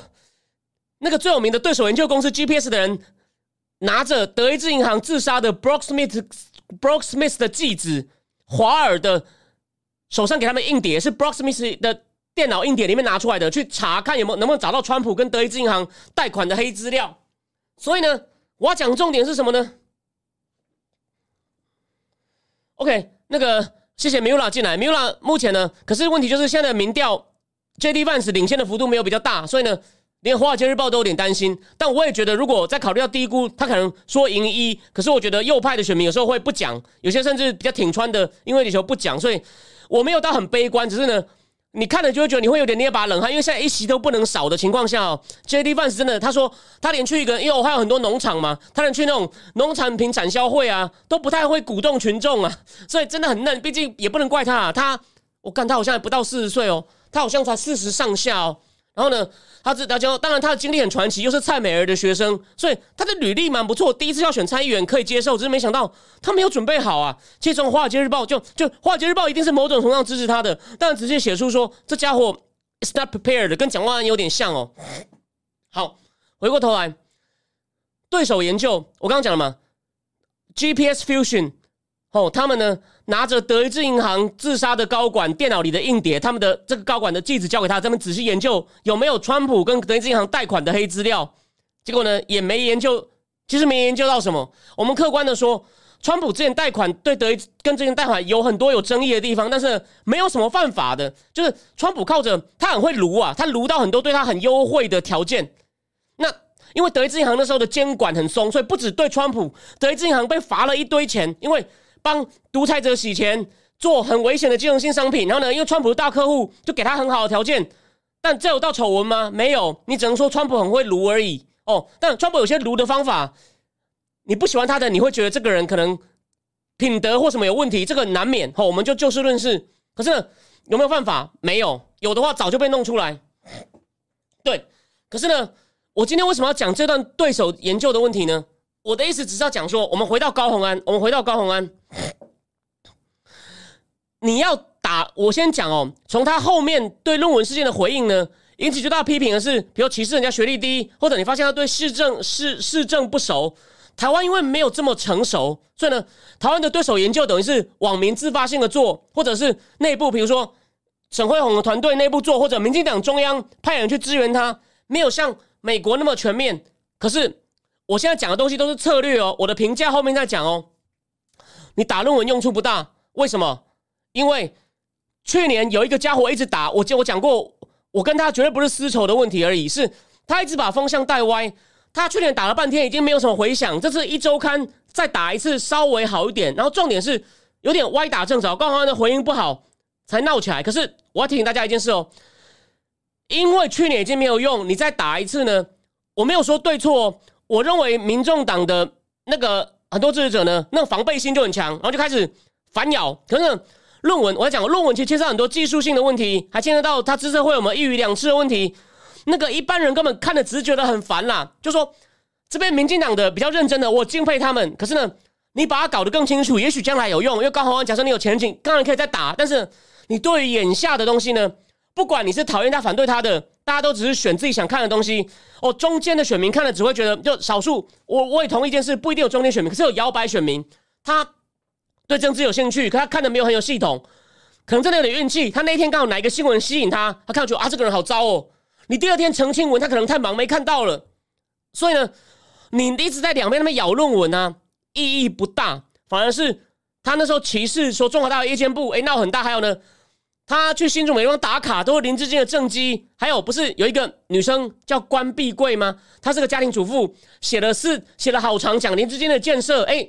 那个最有名的对手研究公司 GPS 的人，拿着德意志银行自杀的 Brock Smith Brock Smith 的继子华尔的手上给他们硬碟，是 Brock Smith 的电脑硬碟里面拿出来的，去查看有没有能不能找到川普跟德意志银行贷款的黑资料。所以呢，我要讲重点是什么呢？OK，那个。谢谢 Mula 进来，Mula 目前呢，可是问题就是现在的民调，JD Vance 领先的幅度没有比较大，所以呢，连华尔街日报都有点担心。但我也觉得，如果再考虑到低估，他可能说赢一，可是我觉得右派的选民有时候会不讲，有些甚至比较挺川的，因为地球不讲，所以我没有到很悲观，只是呢。你看了就会觉得你会有点捏把冷汗，因为现在一席都不能少的情况下哦，J D Vance 真的，他说他连去一个，因为我还有很多农场嘛，他连去那种农产品展销会啊，都不太会鼓动群众啊，所以真的很嫩。毕竟也不能怪他，啊他我看他好像还不到四十岁哦，他好像才四十上下哦。然后呢，他是大家当然他的经历很传奇，又是蔡美儿的学生，所以他的履历蛮不错。第一次要选参议员可以接受，只是没想到他没有准备好啊。其实从华尔街日报就就华尔街日报一定是某种程度上支持他的，但直接写出说这家伙 is not prepared，跟蒋万安有点像哦。好，回过头来，对手研究我刚刚讲了嘛，GPS Fusion。哦，他们呢拿着德意志银行自杀的高管电脑里的硬碟，他们的这个高管的记子交给他，他们仔细研究有没有川普跟德意志银行贷款的黑资料。结果呢也没研究，其实没研究到什么。我们客观的说，川普之前贷款对德意跟之前贷款有很多有争议的地方，但是没有什么犯法的。就是川普靠着他很会撸啊，他撸到很多对他很优惠的条件。那因为德意志银行那时候的监管很松，所以不止对川普，德意志银行被罚了一堆钱，因为。帮独裁者洗钱，做很危险的金融性商品，然后呢，因为川普的大客户就给他很好的条件，但这有到丑闻吗？没有，你只能说川普很会撸而已哦。但川普有些撸的方法，你不喜欢他的，你会觉得这个人可能品德或什么有问题，这个难免。好，我们就就事论事。可是有没有犯法？没有，有的话早就被弄出来。对，可是呢，我今天为什么要讲这段对手研究的问题呢？我的意思只是要讲说，我们回到高宏安，我们回到高宏安，你要打我先讲哦。从他后面对论文事件的回应呢，引起最大批评的是，比如歧视人家学历低，或者你发现他对市政市市政不熟。台湾因为没有这么成熟，所以呢，台湾的对手研究等于是网民自发性的做，或者是内部，比如说沈慧宏的团队内部做，或者民进党中央派人去支援他，没有像美国那么全面。可是。我现在讲的东西都是策略哦，我的评价后面再讲哦。你打论文用处不大，为什么？因为去年有一个家伙一直打我，我讲过，我跟他绝对不是私仇的问题而已，是他一直把风向带歪。他去年打了半天，已经没有什么回响。这次一周刊再打一次，稍微好一点。然后重点是有点歪打正着，刚好的回应不好才闹起来。可是我要提醒大家一件事哦，因为去年已经没有用，你再打一次呢，我没有说对错。我认为民众党的那个很多支持者呢，那防备心就很强，然后就开始反咬。可是论文，我在讲论文，其实牵涉很多技术性的问题，还牵涉到他知识会有没有一语两吃的问题。那个一般人根本看的只是觉得很烦啦。就说这边民进党的比较认真的，我敬佩他们。可是呢，你把它搞得更清楚，也许将来有用。因为刚好假设你有前景，当然可以再打。但是你对于眼下的东西呢，不管你是讨厌他、反对他的。大家都只是选自己想看的东西哦。中间的选民看了只会觉得，就少数。我我也同意一件事，不一定有中间选民，可是有摇摆选民，他对政治有兴趣，可他看的没有很有系统，可能真的有点运气。他那一天刚好哪一个新闻吸引他，他看出啊这个人好糟哦。你第二天澄清文，他可能太忙没看到了。所以呢，你一直在两边那边咬论文啊，意义不大，反而是他那时候歧视说中华大学夜间部，哎闹很大。还有呢。他去新竹美方打卡都是林志坚的政绩，还有不是有一个女生叫关碧桂吗？她是个家庭主妇，写了是写了好长讲林志坚的建设。哎，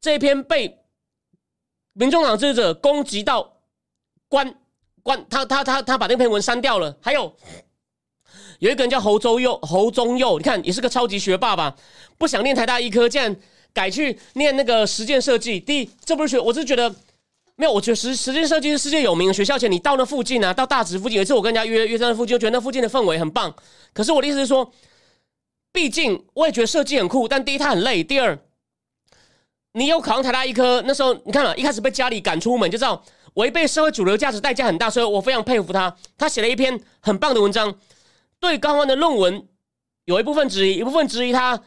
这一篇被民众党支持者攻击到关关，他他他他把那篇文删掉了。还有有一个人叫侯周佑侯宗佑，你看也是个超级学霸吧？不想念台大医科，竟然改去念那个实践设计。第一，这不是学，我是觉得。没有，我觉得实实践设计是世界有名的学校。前你到那附近啊，到大直附近，有一次我跟人家约约在那附近，就觉得那附近的氛围很棒。可是我的意思是说，毕竟我也觉得设计很酷，但第一他很累，第二你有考上台大医科，那时候你看了，一开始被家里赶出门，就知道违背社会主流价值代价很大，所以我非常佩服他。他写了一篇很棒的文章，对高安的论文有一部分质疑，一部分质疑他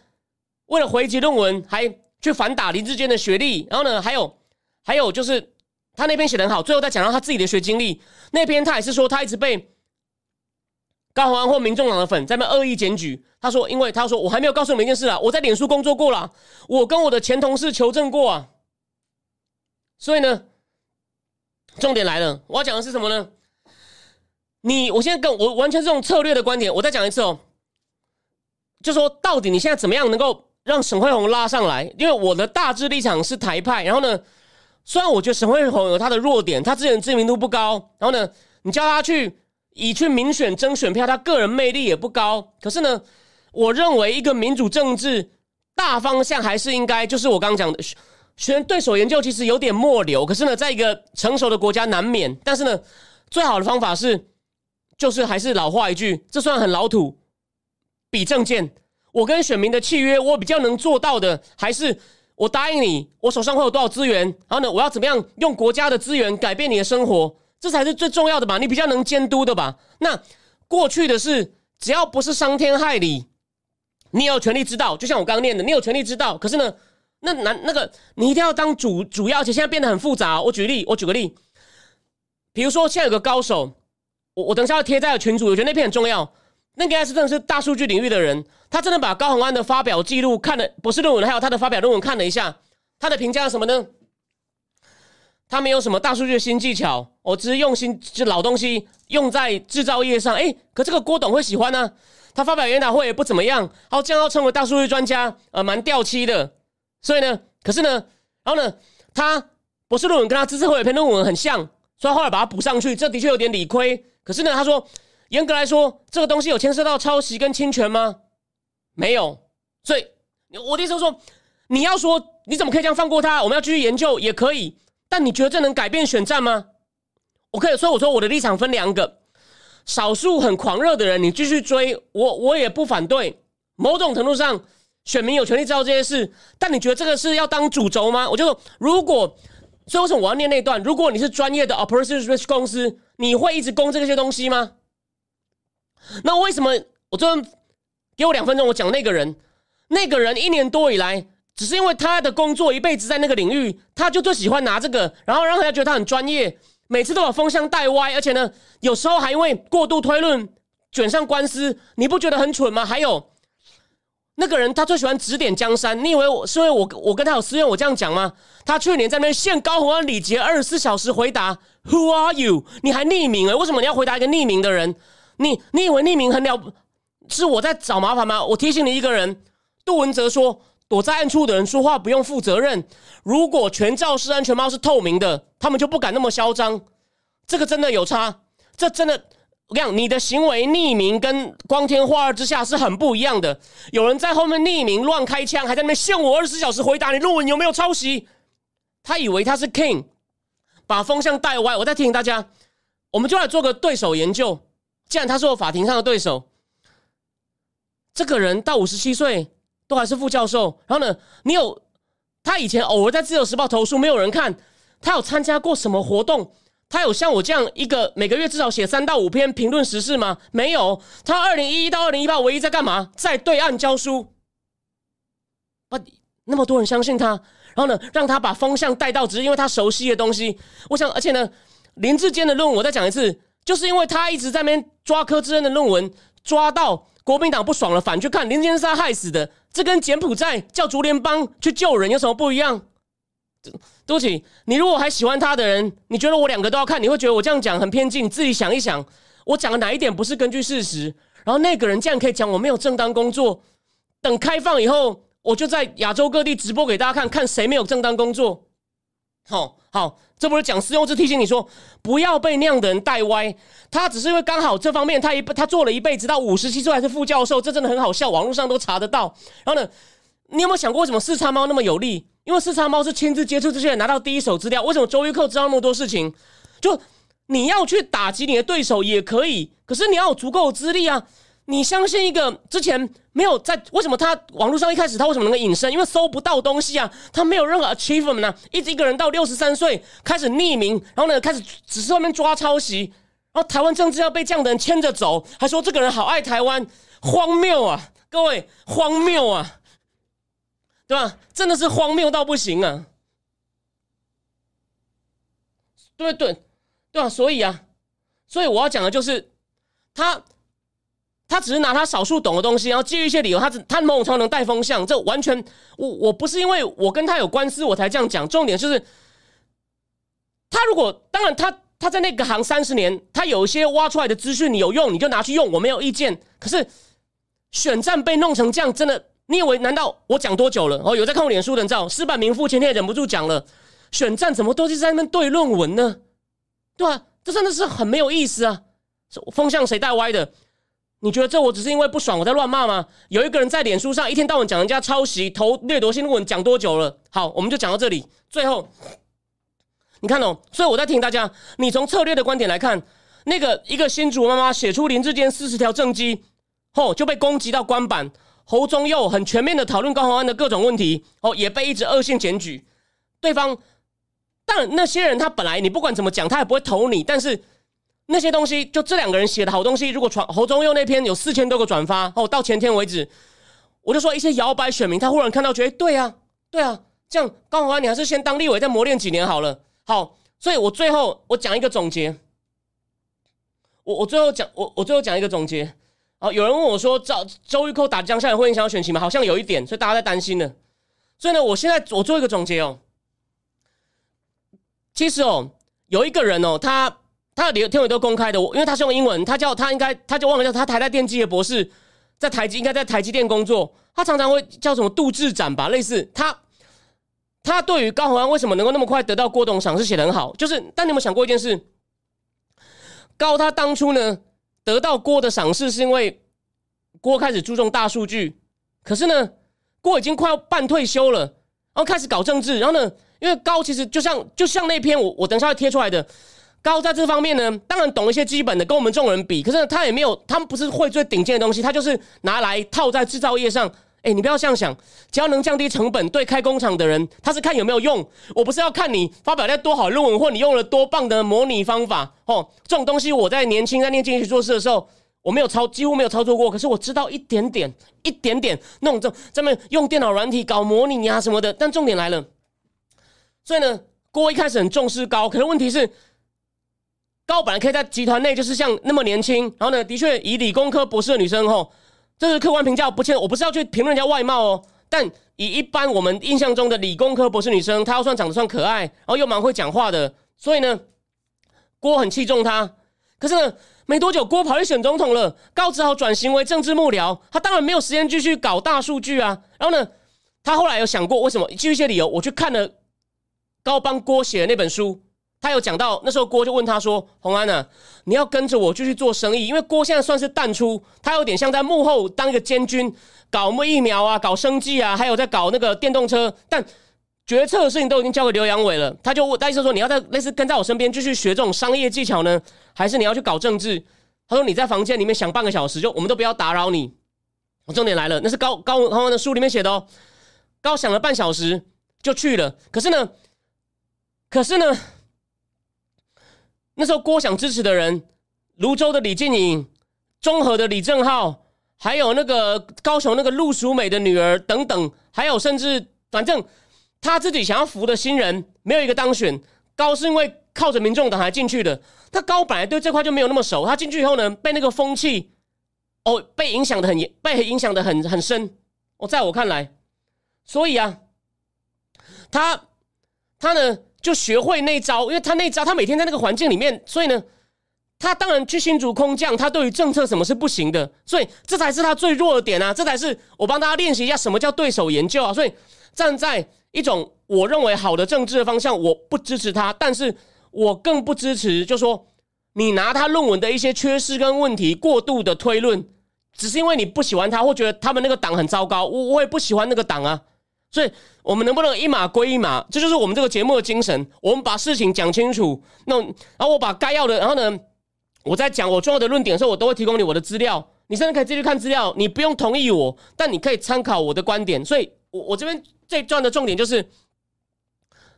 为了回击论文还去反打林志坚的学历，然后呢，还有还有就是他那篇写的很好，最后再讲到他自己的学经历，那篇他也是说他一直被。高鸿安或民众党的粉在那恶意检举，他说：“因为他说我还没有告诉你们一件事啊，我在脸书工作过了，我跟我的前同事求证过啊。所以呢，重点来了，我要讲的是什么呢？你，我现在跟我完全是用策略的观点，我再讲一次哦，就说到底你现在怎么样能够让沈惠宏拉上来？因为我的大致立场是台派，然后呢，虽然我觉得沈惠宏有他的弱点，他之前知名度不高，然后呢，你叫他去。”以去民选争选票，他个人魅力也不高。可是呢，我认为一个民主政治大方向还是应该，就是我刚刚讲的，选对手研究其实有点末流。可是呢，在一个成熟的国家难免。但是呢，最好的方法是，就是还是老话一句，这算很老土，比证件。我跟选民的契约，我比较能做到的，还是我答应你，我手上会有多少资源，然后呢，我要怎么样用国家的资源改变你的生活。这才是最重要的吧？你比较能监督的吧？那过去的是，只要不是伤天害理，你有权利知道。就像我刚刚念的，你有权利知道。可是呢，那难那个你一定要当主主要，而且现在变得很复杂。我举例，我举个例，比如说现在有个高手，我我等下要贴在群组，我觉得那篇很重要。那个是真的是大数据领域的人，他真的把高宏安的发表记录看了，博士论文还有他的发表论文看了一下，他的评价是什么呢？他没有什么大数据的新技巧，我只是用新就老东西用在制造业上。哎，可这个郭董会喜欢呢？他发表研讨会也不怎么样，好，这样要成为大数据专家，呃，蛮掉漆的。所以呢，可是呢，然后呢，他博士论文跟他知识会有篇论文很像，所以后来把它补上去，这的确有点理亏。可是呢，他说严格来说，这个东西有牵涉到抄袭跟侵权吗？没有。所以我的意思说，你要说你怎么可以这样放过他？我们要继续研究也可以。但你觉得这能改变选战吗？我可以说，我说我的立场分两个：少数很狂热的人，你继续追我，我也不反对。某种程度上，选民有权利知道这些事。但你觉得这个是要当主轴吗？我就说，如果所以为什么我要念那段？如果你是专业的 operations risk 公司，你会一直攻这些东西吗？那为什么我这给我两分钟，我讲那个人，那个人一年多以来。只是因为他的工作一辈子在那个领域，他就最喜欢拿这个，然后让人家觉得他很专业，每次都把风向带歪，而且呢，有时候还因为过度推论卷上官司，你不觉得很蠢吗？还有那个人，他最喜欢指点江山，你以为我是因为我我跟他有私怨，我这样讲吗？他去年在那边限高鸿安礼节，二十四小时回答 Who are you？你还匿名了？为什么你要回答一个匿名的人？你你以为匿名很了？是我在找麻烦吗？我提醒你一个人，杜文泽说。躲在暗处的人说话不用负责任。如果全罩式安全帽是透明的，他们就不敢那么嚣张。这个真的有差，这真的我跟你讲，你的行为匿名跟光天化日之下是很不一样的。有人在后面匿名乱开枪，还在那边限我二十四小时回答你论文有没有抄袭。他以为他是 king，把风向带歪。我再提醒大家，我们就来做个对手研究。既然他是我法庭上的对手，这个人到五十七岁。都还是副教授，然后呢？你有他以前偶尔在自由时报投书，没有人看。他有参加过什么活动？他有像我这样一个每个月至少写三到五篇评论时事吗？没有。他二零一一到二零一八唯一在干嘛？在对岸教书。啊，那么多人相信他，然后呢，让他把风向带到，只是因为他熟悉的东西。我想，而且呢，林志坚的论文我再讲一次，就是因为他一直在那边抓柯志恩的论文，抓到国民党不爽了，反去看林志坚是他害死的。这跟柬埔寨叫竹联邦去救人有什么不一样？对不起，你如果还喜欢他的人，你觉得我两个都要看，你会觉得我这样讲很偏激。你自己想一想，我讲的哪一点不是根据事实？然后那个人竟然可以讲我没有正当工作，等开放以后，我就在亚洲各地直播给大家看看谁没有正当工作。好好。这不是讲师用是提醒你说，不要被那样的人带歪。他只是因为刚好这方面他一他做了一辈子，到五十七岁还是副教授，这真的很好笑，网络上都查得到。然后呢，你有没有想过为什么四叉猫那么有利？因为四叉猫是亲自接触这些人，拿到第一手资料。为什么周玉蔻知道那么多事情？就你要去打击你的对手也可以，可是你要有足够资历啊。你相信一个之前没有在为什么他网络上一开始他为什么能够隐身？因为搜不到东西啊，他没有任何 achievement 呢，一直一个人到六十三岁开始匿名，然后呢开始只是外面抓抄袭，然后台湾政治要被这样的人牵着走，还说这个人好爱台湾，荒谬啊！各位，荒谬啊，对吧？真的是荒谬到不行啊！对对对啊，所以啊，所以我要讲的就是他。他只是拿他少数懂的东西，然后基于一些理由，他只他某种程度能带风向，这完全我我不是因为我跟他有官司我才这样讲。重点就是，他如果当然他他在那个行三十年，他有一些挖出来的资讯你有用，你就拿去用，我没有意见。可是选战被弄成这样，真的，你以为难道我讲多久了？哦，有在看我脸书的，知道失败名副前天也忍不住讲了，选战怎么都是在那边对论文呢？对吧？这真的是很没有意思啊！风向谁带歪的？你觉得这我只是因为不爽我在乱骂吗？有一个人在脸书上一天到晚讲人家抄袭、投掠夺新论文，讲多久了？好，我们就讲到这里。最后，你看哦，所以我在提醒大家，你从策略的观点来看，那个一个新主妈妈写出林志坚四十条政绩后，就被攻击到官版。侯忠佑很全面的讨论高鸿安的各种问题，哦，也被一直恶性检举。对方，但那些人他本来你不管怎么讲，他也不会投你，但是。那些东西，就这两个人写的好东西，如果传侯忠佑那篇有四千多个转发哦，到前天为止，我就说一些摇摆选民，他忽然看到觉得对啊，[laughs] 对啊，这样高宏安，你还是先当立委再磨练几年好了。好，所以我最后我讲一个总结，我我最后讲我我最后讲一个总结。好，有人问我说，周周玉蔻打江夏会影响到选情吗？好像有一点，所以大家在担心呢。所以呢，我现在我做一个总结哦，其实哦，有一个人哦，他。他的天尾都公开的，我因为他是用英文，他叫他应该他就忘了叫他台大电机的博士，在台积应该在台积电工作，他常常会叫什么杜志展吧，类似他他对于高宏安为什么能够那么快得到郭董赏识写的很好，就是但你有没有想过一件事？高他当初呢得到郭的赏识是因为郭开始注重大数据，可是呢郭已经快要半退休了，然后开始搞政治，然后呢因为高其实就像就像那篇我我等一下要贴出来的。高在这方面呢，当然懂一些基本的，跟我们这种人比，可是他也没有，他们不是会最顶尖的东西，他就是拿来套在制造业上。哎，你不要这样想，只要能降低成本，对开工厂的人，他是看有没有用。我不是要看你发表在多好论文，或你用了多棒的模拟方法。哦，这种东西我在年轻在念经济学做事的时候，我没有操，几乎没有操作过，可是我知道一点点，一点点那种这这么用电脑软体搞模拟啊什么的。但重点来了，所以呢，郭一开始很重视高，可是问题是。高本来可以在集团内就是像那么年轻，然后呢，的确以理工科博士的女生吼，这是客观评价，不欠我不是要去评论人家外貌哦，但以一般我们印象中的理工科博士女生，她要算长得算可爱，然后又蛮会讲话的，所以呢，郭很器重她。可是呢，没多久郭跑去选总统了，高只好转型为政治幕僚，他当然没有时间继续搞大数据啊。然后呢，他后来有想过为什么，基于一些理由，我去看了高帮郭写的那本书。他有讲到，那时候郭就问他说：“洪安呐，你要跟着我继续做生意，因为郭现在算是淡出，他有点像在幕后当一个监军，搞什么疫苗啊，搞生计啊，还有在搞那个电动车。但决策的事情都已经交给刘阳伟了。他就问，意思说你要在类似跟在我身边继续学这种商业技巧呢，还是你要去搞政治？他说你在房间里面想半个小时，就我们都不要打扰你。重点来了，那是高高洪安的书里面写的哦。高想了半小时就去了，可是呢，可是呢。”那时候郭想支持的人，泸州的李静颖、中和的李正浩，还有那个高雄那个陆淑美的女儿等等，还有甚至反正他自己想要扶的新人，没有一个当选。高是因为靠着民众党才进去的，他高本来对这块就没有那么熟，他进去以后呢，被那个风气哦，被影响的很严，被影响的很很深。哦，在我看来，所以啊，他他呢？就学会那招，因为他那招，他每天在那个环境里面，所以呢，他当然去新竹空降，他对于政策什么是不行的，所以这才是他最弱的点啊！这才是我帮大家练习一下什么叫对手研究啊！所以站在一种我认为好的政治的方向，我不支持他，但是我更不支持，就说你拿他论文的一些缺失跟问题过度的推论，只是因为你不喜欢他，或觉得他们那个党很糟糕，我我也不喜欢那个党啊。所以，我们能不能一码归一码？这就是我们这个节目的精神。我们把事情讲清楚，那然后我把该要的，然后呢，我在讲我重要的论点的时候，我都会提供你我的资料。你甚至可以继续看资料，你不用同意我，但你可以参考我的观点。所以，我我这边这段的重点就是，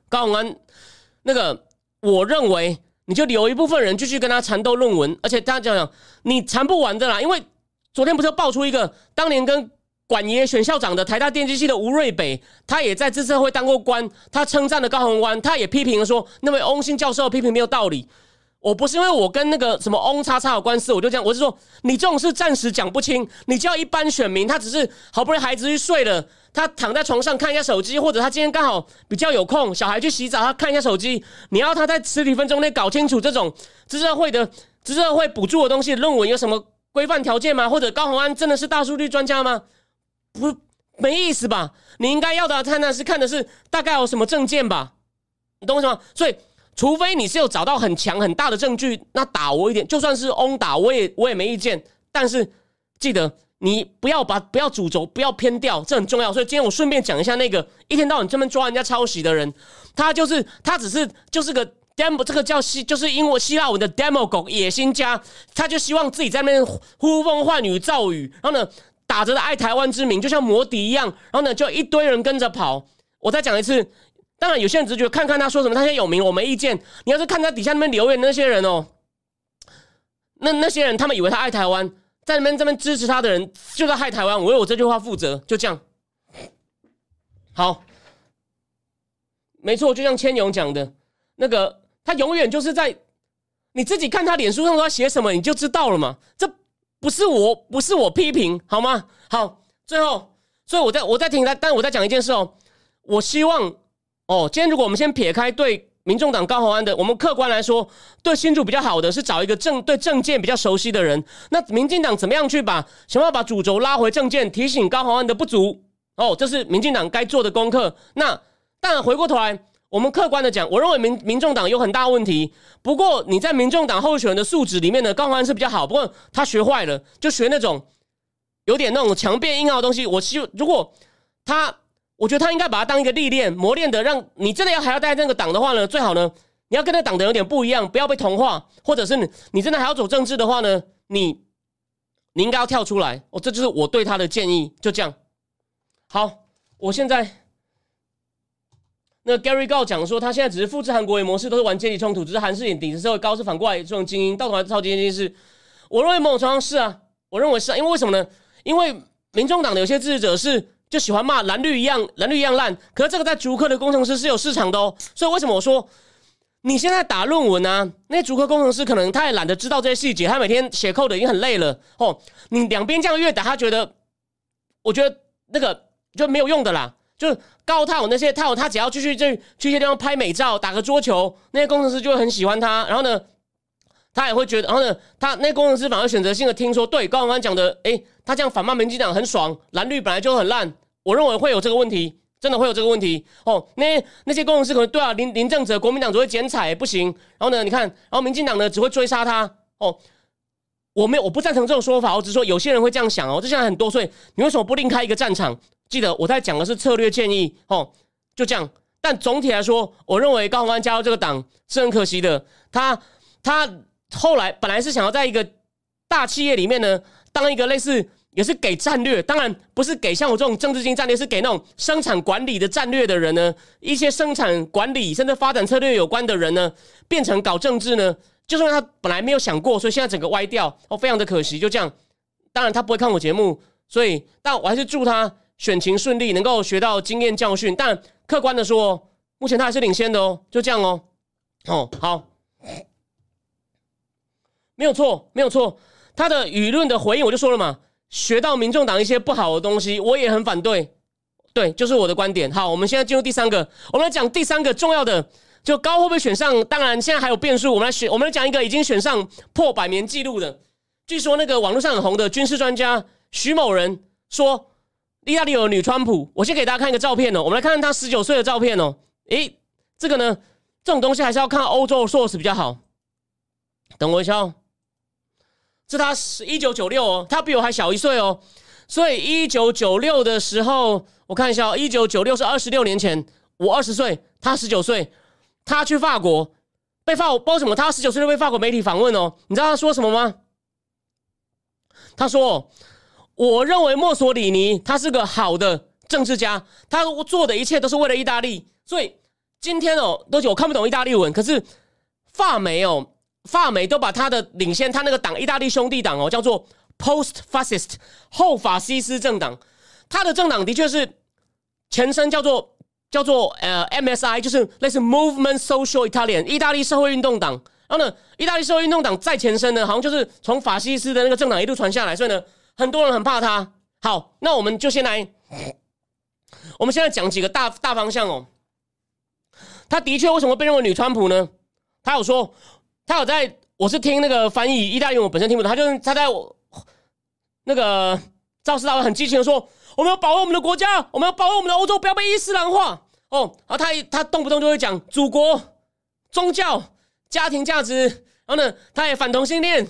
高永安那个，我认为你就留一部分人继续跟他缠斗论文，而且大家讲讲，你缠不完的啦，因为昨天不是爆出一个当年跟管爷选校长的台大电机系的吴瑞北，他也在资策会当过官，他称赞了高鸿安，他也批评了说那位翁姓教授批评没有道理。我不是因为我跟那个什么翁叉叉有官司，我就这样，我是说，你这种事暂时讲不清。你叫一般选民，他只是好不容易孩子去睡了，他躺在床上看一下手机，或者他今天刚好比较有空，小孩去洗澡，他看一下手机。你要他在十几分钟内搞清楚这种知社会的知社会补助的东西论文有什么规范条件吗？或者高鸿安真的是大数据专家吗？不，没意思吧？你应该要的看的是看的是大概有什么证件吧？你懂我什么？所以。除非你是有找到很强很大的证据，那打我一点，就算是殴打我也我也没意见。但是记得你不要把不要主轴不要偏掉，这很重要。所以今天我顺便讲一下那个一天到晚专门抓人家抄袭的人，他就是他只是就是个 demo，这个叫希就是英文希腊文的 demo 狗野心家，他就希望自己在那边呼风唤雨造雨，然后呢打着的爱台湾之名，就像魔笛一样，然后呢就一堆人跟着跑。我再讲一次。当然，有些人只觉得看看他说什么，他现在有名，我没意见。你要是看他底下那边留言那些人哦，那那些人他们以为他爱台湾，在那边这边支持他的人就在害台湾，我为我这句话负责，就这样。好，没错，就像千勇讲的，那个他永远就是在你自己看他脸书上都在写什么，你就知道了嘛。这不是我，不是我批评，好吗？好，最后，所以我在我在听他，但我在讲一件事哦，我希望。哦，今天如果我们先撇开对民众党高鸿安的，我们客观来说，对新主比较好的是找一个政对政见比较熟悉的人。那民进党怎么样去把想办法把主轴拉回政见，提醒高鸿安的不足？哦，这是民进党该做的功课。那当然回过头来，我们客观的讲，我认为民民众党有很大问题。不过你在民众党候选人的素质里面呢，高鸿安是比较好。不过他学坏了，就学那种有点那种强辩硬拗的东西。我希如果他。我觉得他应该把它当一个历练、磨练的，让你真的要还要待这个党的话呢，最好呢，你要跟那党的有点不一样，不要被同化，或者是你你真的还要走政治的话呢，你你应该要跳出来。哦，这就是我对他的建议，就这样。好，我现在那 Gary 告讲说，他现在只是复制韩国模式，都是玩阶级冲突，只是韩式演顶层社会，高是反过来这种精英，到头来超级精英是。我认为某种程度是啊，我认为是啊，因为为什么呢？因为民众党的有些支持者是。就喜欢骂蓝绿一样，蓝绿一样烂。可是这个在逐客的工程师是有市场的哦。所以为什么我说你现在打论文呢？那些逐客工程师可能他也懒得知道这些细节，他每天写 code 已经很累了哦。你两边这样越打，他觉得，我觉得那个就没有用的啦。就高套那些套，他只要继续去去一些地方拍美照、打个桌球，那些工程师就会很喜欢他。然后呢？他也会觉得，然后呢，他那工程师反而选择性的听说，对高永安讲的，诶，他这样反骂民进党很爽，蓝绿本来就很烂，我认为会有这个问题，真的会有这个问题哦。那那些工程师可能对啊，林林正哲国民党只会剪彩不行，然后呢，你看，然后民进党呢只会追杀他哦。我没有，我不赞成这种说法，我只是说有些人会这样想哦。这现在很多，所以你为什么不另开一个战场？记得我在讲的是策略建议哦，就这样。但总体来说，我认为高鸿安加入这个党是很可惜的，他他。后来本来是想要在一个大企业里面呢，当一个类似也是给战略，当然不是给像我这种政治性战略，是给那种生产管理的战略的人呢，一些生产管理甚至发展策略有关的人呢，变成搞政治呢，就是他本来没有想过，所以现在整个歪掉，哦，非常的可惜，就这样。当然他不会看我节目，所以但我还是祝他选情顺利，能够学到经验教训。但客观的说，目前他还是领先的哦，就这样哦，哦，好。没有错，没有错。他的舆论的回应，我就说了嘛，学到民众党一些不好的东西，我也很反对。对，就是我的观点。好，我们现在进入第三个，我们来讲第三个重要的，就高会不会选上？当然，现在还有变数。我们来选，我们来讲一个已经选上破百年纪录的。据说那个网络上很红的军事专家徐某人说，意大利有女川普。我先给大家看一个照片哦，我们来看看她十九岁的照片哦。诶，这个呢，这种东西还是要看欧洲 source 比较好。等我一下哦。是她是一九九六哦，她比我还小一岁哦，所以一九九六的时候，我看一下，一九九六是二十六年前，我二十岁，她十九岁，她去法国被法国，不知道什么，她十九岁就被法国媒体访问哦，你知道她说什么吗？她说：“我认为墨索里尼他是个好的政治家，他做的一切都是为了意大利。所以今天哦，都我看不懂意大利文，可是法媒哦，法媒都把他的领先他那个党意大利兄弟党哦，叫做 Post Fascist 后法西斯政党。他的政党的确是前身叫做叫做呃 MSI，就是类似 Movement Social Italian 意大利社会运动党。”然后呢，意大利社会运动党再前身呢，好像就是从法西斯的那个政党一路传下来，所以呢，很多人很怕他。好，那我们就先来，我们现在讲几个大大方向哦。他的确为什么被认为女川普呢？他有说，他有在，我是听那个翻译意大利，我本身听不懂。他就是他在我那个赵世达很激情的说，我们要保卫我们的国家，我们要保卫我们的欧洲，不要被伊斯兰化哦。然后他他动不动就会讲祖国、宗教。家庭价值，然后呢，他也反同性恋、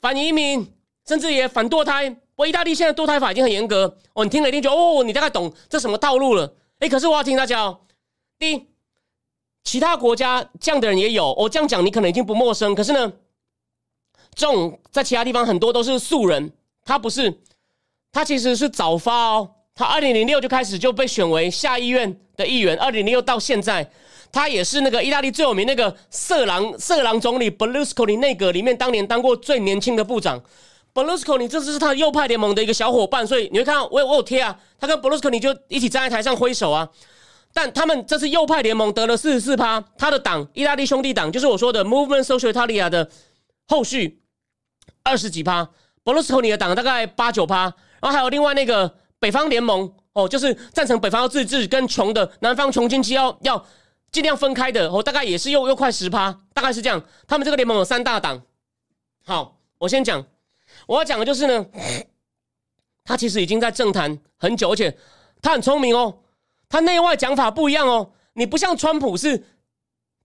反移民，甚至也反堕胎。我意大利现在堕胎法已经很严格哦，你听了一定觉得哦，你大概懂这什么套路了。哎，可是我要听大家哦。第一，其他国家这样的人也有，我这样讲你可能已经不陌生。可是呢，这种在其他地方很多都是素人，他不是，他其实是早发哦。他二零零六就开始就被选为下议院的议员，二零零六到现在。他也是那个意大利最有名那个色狼色狼总理 Berlusconi 内阁里面当年当过最年轻的部长。Berlusconi 这次是他右派联盟的一个小伙伴，所以你会看到我我有贴啊，他跟 Berlusconi 就一起站在台上挥手啊。但他们这次右派联盟得了四十四趴，他的党意大利兄弟党就是我说的 Movement Social Italia 的后续二十几趴，Berlusconi 的党大概八九趴，然后还有另外那个北方联盟哦，就是赞成北方要自治，跟穷的南方穷经济要要。尽量分开的，哦大概也是又又快十趴，大概是这样。他们这个联盟有三大党。好，我先讲，我要讲的就是呢，他其实已经在政坛很久，而且他很聪明哦。他内外讲法不一样哦。你不像川普是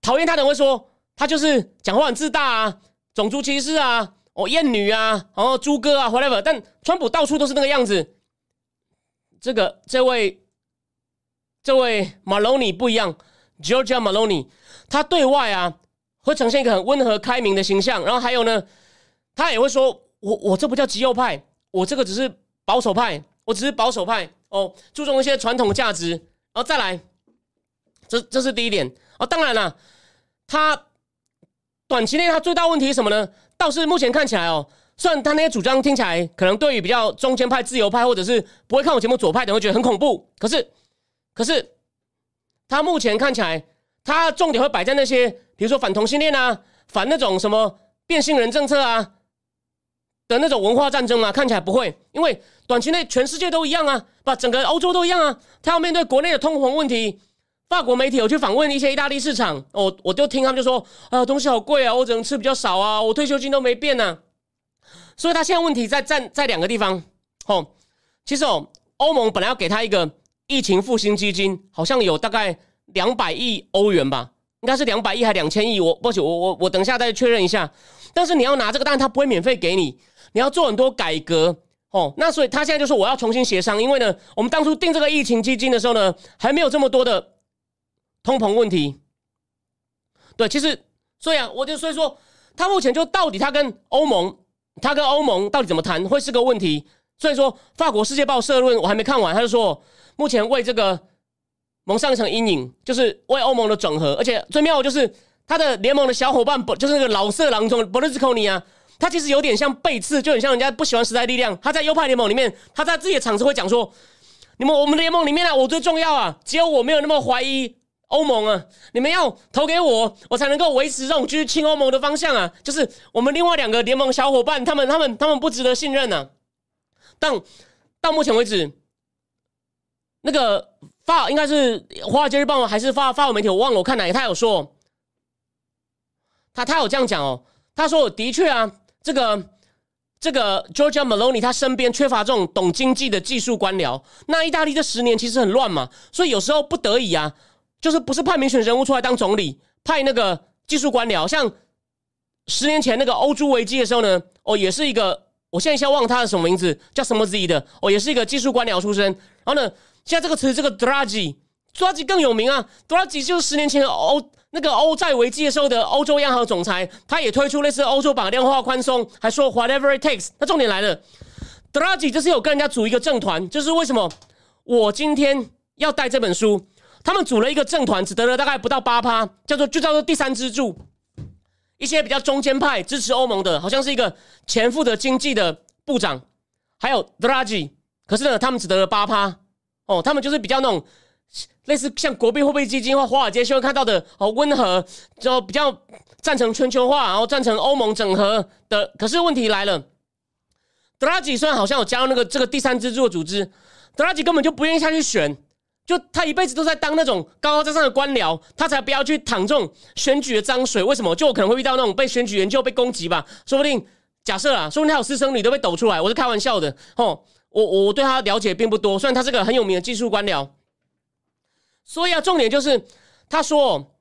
讨厌他的人会说他就是讲话很自大啊，种族歧视啊，哦厌女啊，然后猪哥啊，whatever。但川普到处都是那个样子。这个这位这位马龙尼不一样。Georgia Maloney，他对外啊会呈现一个很温和开明的形象，然后还有呢，他也会说：“我我这不叫极右派，我这个只是保守派，我只是保守派哦，注重一些传统价值。”然后再来，这这是第一点哦。当然了，他短期内他最大问题是什么呢？倒是目前看起来哦，虽然他那些主张听起来可能对于比较中间派、自由派或者是不会看我节目左派的会觉得很恐怖，可是可是。他目前看起来，他重点会摆在那些，比如说反同性恋啊，反那种什么变性人政策啊的那种文化战争啊，看起来不会，因为短期内全世界都一样啊，把整个欧洲都一样啊。他要面对国内的通膨问题，法国媒体有去访问一些意大利市场，我我就听他们就说啊，东西好贵啊，我只能吃比较少啊，我退休金都没变呢。所以他现在问题在在在两个地方。哦，其实哦，欧盟本来要给他一个。疫情复兴基金好像有大概两百亿欧元吧，应该是两百亿还两千亿，我不许我我我等一下再确认一下。但是你要拿这个，但他不会免费给你，你要做很多改革哦。那所以他现在就说我要重新协商，因为呢，我们当初定这个疫情基金的时候呢，还没有这么多的通膨问题。对，其实所以啊，我就所以说，他目前就到底他跟欧盟，他跟欧盟到底怎么谈，会是个问题。所以说，法国《世界报》社论我还没看完，他就说。目前为这个蒙上一层阴影，就是为欧盟的整合，而且最妙的就是他的联盟的小伙伴，不就是那个老色狼中博利斯科尼啊？他其实有点像背刺，就很像人家不喜欢时代力量。他在优派联盟里面，他在自己的场子会讲说：“你们我们联盟里面啊，我最重要啊，只有我没有那么怀疑欧盟啊，你们要投给我，我才能够维持这种就是亲欧盟的方向啊。就是我们另外两个联盟小伙伴，他们他们他们不值得信任呢。但到目前为止。那个发应该是《华尔街日报》还是发发文媒体？我忘了，我看哪个他有说，他他有这样讲哦。他说的确啊，这个这个 Georgia Maloney 他身边缺乏这种懂经济的技术官僚。那意大利这十年其实很乱嘛，所以有时候不得已啊，就是不是派民选人物出来当总理，派那个技术官僚。像十年前那个欧洲危机的时候呢，哦，也是一个，我现在一下忘他的什么名字，叫什么 Z 的，哦，也是一个技术官僚出身。然后呢？现在这个词，这个 Draghi，Draghi 更有名啊！Draghi 就是十年前的欧那个欧债危机的时候的欧洲央行总裁，他也推出类似欧洲版量化宽松，还说 whatever it takes。那重点来了，德拉吉这是有跟人家组一个政团，就是为什么我今天要带这本书？他们组了一个政团，只得了大概不到八趴，叫做就叫做第三支柱，一些比较中间派支持欧盟的，好像是一个前负责经济的部长，还有德拉吉，可是呢，他们只得了八趴。哦，他们就是比较那种。类似像国币货币基金或华尔街新闻看到的哦，温和就比较赞成全球化，然后赞成欧盟整合的。可是问题来了，德拉吉虽然好像有加入那个这个第三支柱组织，德拉吉根本就不愿意下去选，就他一辈子都在当那种高高在上的官僚，他才不要去淌这种选举的脏水。为什么？就我可能会遇到那种被选举研究被攻击吧？说不定假设啊，说不定他有私生女都被抖出来。我是开玩笑的哦，我我对他了解并不多，虽然他是个很有名的技术官僚。所以啊，重点就是他说，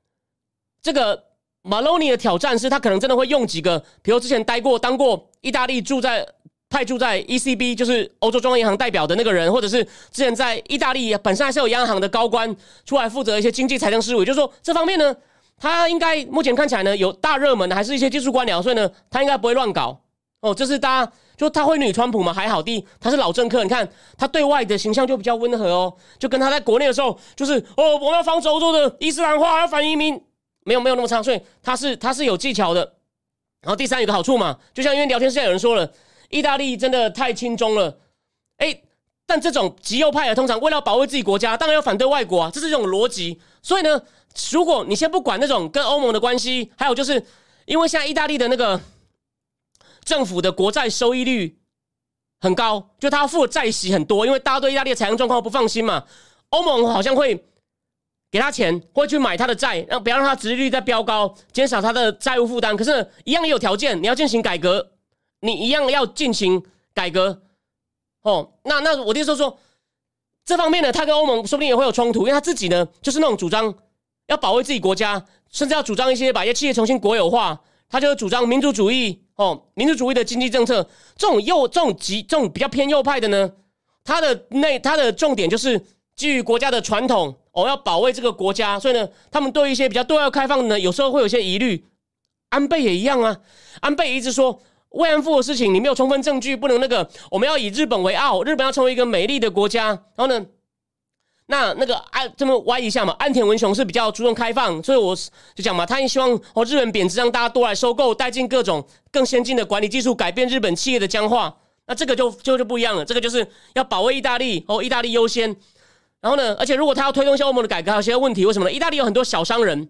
这个马洛尼的挑战是他可能真的会用几个，比如之前待过、当过意大利驻在派驻在 ECB，就是欧洲中央银行代表的那个人，或者是之前在意大利本身还是有央行的高官出来负责一些经济财政事务，也就是说这方面呢，他应该目前看起来呢有大热门的，还是一些技术官僚，所以呢，他应该不会乱搞哦。这是大家。就他会女川普吗？还好，地他是老政客，你看他对外的形象就比较温和哦，就跟他在国内的时候，就是哦，我们要防止欧洲的伊斯兰化，要反移民，没有没有那么差，所以他是 [laughs] 他是有技巧的。然后第三有个好处嘛，就像因为聊天室有人说了，意大利真的太轻中了，哎，但这种极右派的通常为了保卫自己国家，当然要反对外国啊，这是一种逻辑。所以呢，如果你先不管那种跟欧盟的关系，还有就是因为现在意大利的那个。政府的国债收益率很高，就他付的债息很多，因为大家对意大利的财政状况不放心嘛。欧盟好像会给他钱，会去买他的债，让不要让他殖利率再飙高，减少他的债务负担。可是，一样也有条件，你要进行改革，你一样要进行改革。哦，那那我的意思说，这方面呢，他跟欧盟说不定也会有冲突，因为他自己呢，就是那种主张要保卫自己国家，甚至要主张一些把一些企业重新国有化。他就是主张民族主义哦，民主主义的经济政策。这种右、这种极、这种比较偏右派的呢，他的内他的重点就是基于国家的传统哦，要保卫这个国家。所以呢，他们对一些比较对外开放的呢，有时候会有些疑虑。安倍也一样啊，安倍一直说慰安妇的事情，你没有充分证据，不能那个，我们要以日本为傲，日本要成为一个美丽的国家。然后呢？那那个安这么歪一下嘛？安田文雄是比较注重开放，所以我就讲嘛，他也希望哦日本贬值，让大家多来收购，带进各种更先进的管理技术，改变日本企业的僵化。那这个就就就不一样了，这个就是要保卫意大利哦，意大利优先。然后呢，而且如果他要推动一些欧盟的改革，有些问题，为什么呢？意大利有很多小商人，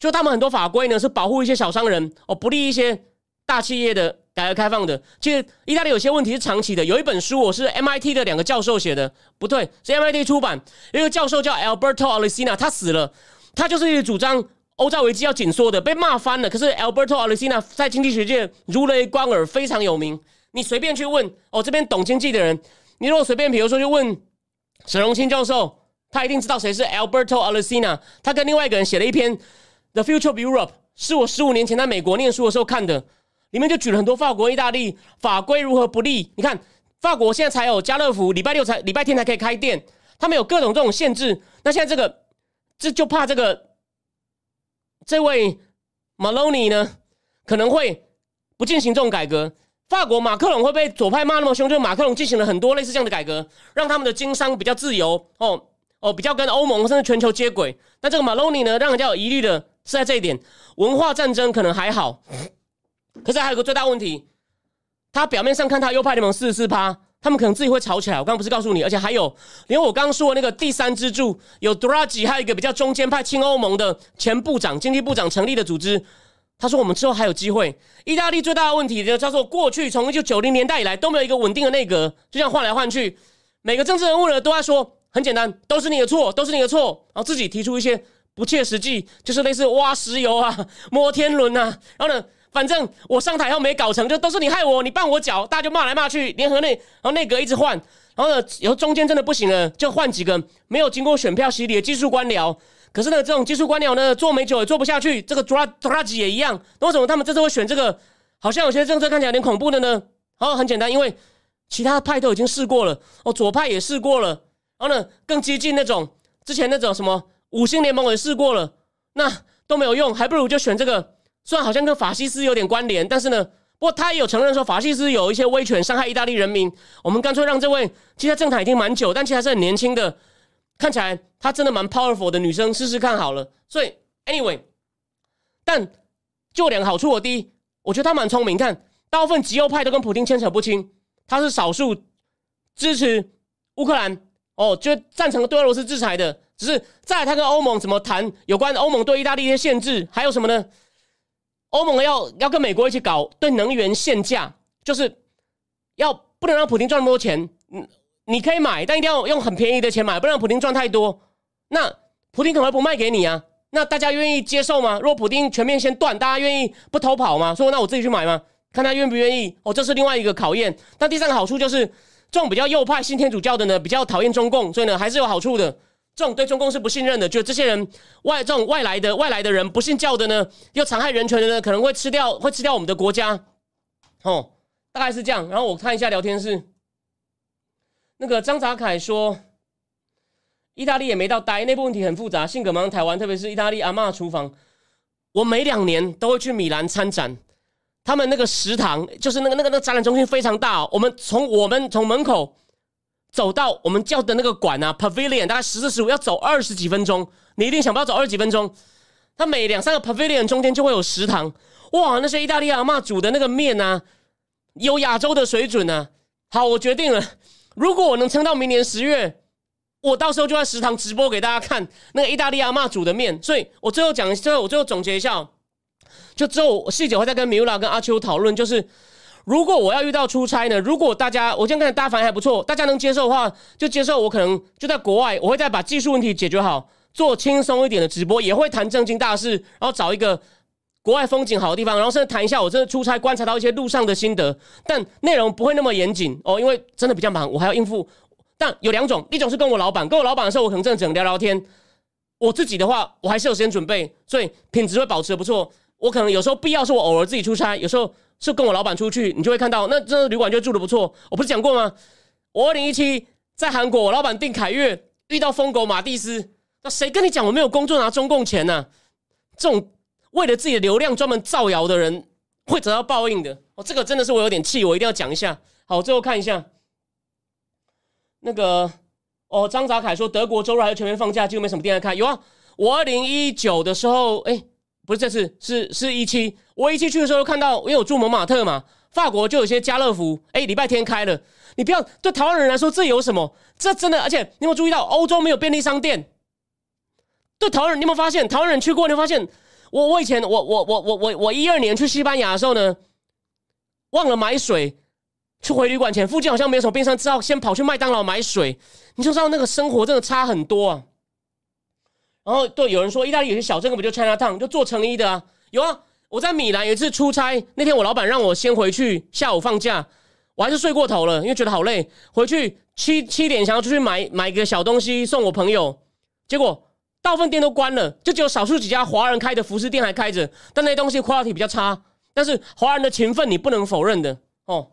就他们很多法规呢是保护一些小商人哦，不利一些大企业的。改革开放的，其实意大利有些问题是长期的。有一本书，我是 MIT 的两个教授写的，不对，是 MIT 出版。一个教授叫 Alberto Alessina，他死了，他就是一个主张欧债危机要紧缩的，被骂翻了。可是 Alberto Alessina 在经济学界如雷贯耳，非常有名。你随便去问哦，这边懂经济的人，你如果随便，比如说去问沈荣清教授，他一定知道谁是 Alberto Alessina。他跟另外一个人写了一篇《The Future of Europe》，是我十五年前在美国念书的时候看的。里面就举了很多法国、意大利法规如何不利。你看，法国现在才有家乐福，礼拜六才、礼拜天才可以开店，他们有各种这种限制。那现在这个，这就怕这个这位 Maloney 呢，可能会不进行这种改革。法国马克龙会被左派骂那么凶，就是马克龙进行了很多类似这样的改革，让他们的经商比较自由哦哦，比较跟欧盟甚至全球接轨。那这个 Maloney 呢，让人家有疑虑的是在这一点，文化战争可能还好。可是还有个最大问题，他表面上看他右派联盟四十四趴，他们可能自己会吵起来。我刚刚不是告诉你，而且还有，连我刚刚说的那个第三支柱有 Draghi，还有一个比较中间派亲欧盟的前部长、经济部长成立的组织，他说我们之后还有机会。意大利最大的问题就叫做过去从一九九零年代以来都没有一个稳定的内阁，就这样换来换去，每个政治人物呢都在说很简单，都是你的错，都是你的错，然后自己提出一些不切实际，就是类似挖石油啊、摸天轮啊，然后呢。反正我上台后没搞成就都是你害我，你绊我脚，大家就骂来骂去，联合内，然后内阁一直换，然后呢，以后中间真的不行了，就换几个没有经过选票洗礼的技术官僚。可是呢，这种技术官僚呢，做没久也做不下去。这个德拉德拉吉也一样。那为什么他们这次会选这个？好像有些政策看起来有点恐怖的呢？好，很简单，因为其他派都已经试过了，哦，左派也试过了，然后呢，更激进那种，之前那种什么五星联盟也试过了，那。都没有用，还不如就选这个。虽然好像跟法西斯有点关联，但是呢，不过他也有承认说法西斯有一些威权伤害意大利人民。我们干脆让这位其实政坛已经蛮久，但其实还是很年轻的，看起来她真的蛮 powerful 的女生试试看好了。所以 anyway，但就两个好处，我第一，我觉得她蛮聪明。看，大部分极右派都跟普京牵扯不清，她是少数支持乌克兰哦，就赞成对俄罗斯制裁的。只是在他跟欧盟怎么谈有关欧盟对意大利一些限制，还有什么呢？欧盟要要跟美国一起搞对能源限价，就是要不能让普京赚那么多钱。嗯，你可以买，但一定要用很便宜的钱买，不让普京赚太多。那普京可能会不卖给你啊？那大家愿意接受吗？如果普京全面先断，大家愿意不偷跑吗？说那我自己去买吗？看他愿不愿意。哦，这是另外一个考验。但第三个好处就是，这种比较右派新天主教的呢，比较讨厌中共，所以呢还是有好处的。这种对中共是不信任的，就这些人外这种外来的外来的人不信教的呢，又残害人权的呢，可能会吃掉会吃掉我们的国家，哦，大概是这样。然后我看一下聊天室，那个张泽凯说，意大利也没到呆，内部问题很复杂，性格蛮台湾，特别是意大利阿妈厨房。我每两年都会去米兰参展，他们那个食堂就是那个那个那个展览中心非常大，我们从我们从门口。走到我们叫的那个馆啊，Pavilion，大概十四十五，要走二十几分钟。你一定想不到走二十几分钟。它每两三个 Pavilion 中间就会有食堂，哇，那些意大利阿妈煮的那个面啊，有亚洲的水准呢。好，我决定了，如果我能撑到明年十月，我到时候就在食堂直播给大家看那个意大利阿妈煮的面。所以我最后讲，最后我最后总结一下，就之后细节会再跟米拉跟阿秋讨论，就是。如果我要遇到出差呢？如果大家我今天看大家反应还不错，大家能接受的话就接受。我可能就在国外，我会再把技术问题解决好，做轻松一点的直播，也会谈正经大事，然后找一个国外风景好的地方，然后甚至谈一下我真的出差观察到一些路上的心得。但内容不会那么严谨哦，因为真的比较忙，我还要应付。但有两种，一种是跟我老板，跟我老板的时候，我可能真的只能聊聊天。我自己的话，我还是有时间准备，所以品质会保持的不错。我可能有时候必要是我偶尔自己出差，有时候。是跟我老板出去，你就会看到那这旅馆就住的不错。我不是讲过吗？我二零一七在韩国，我老板订凯悦，遇到疯狗马蒂斯，那谁跟你讲我没有工作拿中共钱呢？这种为了自己的流量专门造谣的人会得到报应的。哦，这个真的是我有点气，我一定要讲一下。好，最后看一下那个哦，张泽凯说德国周日还是全面放假，几乎没什么店在开。有啊，我二零一九的时候，哎。不是这次，是是一期。我一进去的时候看到，因为我住蒙马特嘛，法国就有些家乐福，哎，礼拜天开了。你不要对台湾人来说，这有什么？这真的，而且你有没有注意到，欧洲没有便利商店？对台湾人，你有没有发现？台湾人去过，你发现我我以前我我我我我我一二年去西班牙的时候呢，忘了买水，去回旅馆前附近好像没有什么便利商店，只好先跑去麦当劳买水。你就知道那个生活真的差很多啊。然后对有人说，意大利有些小镇根本就 China Town，就做成衣的啊。有啊，我在米兰有一次出差，那天我老板让我先回去，下午放假，我还是睡过头了，因为觉得好累。回去七七点想要出去买买个小东西送我朋友，结果大部分店都关了，就只有少数几家华人开的服饰店还开着，但那东西 quality 比较差。但是华人的勤奋你不能否认的哦。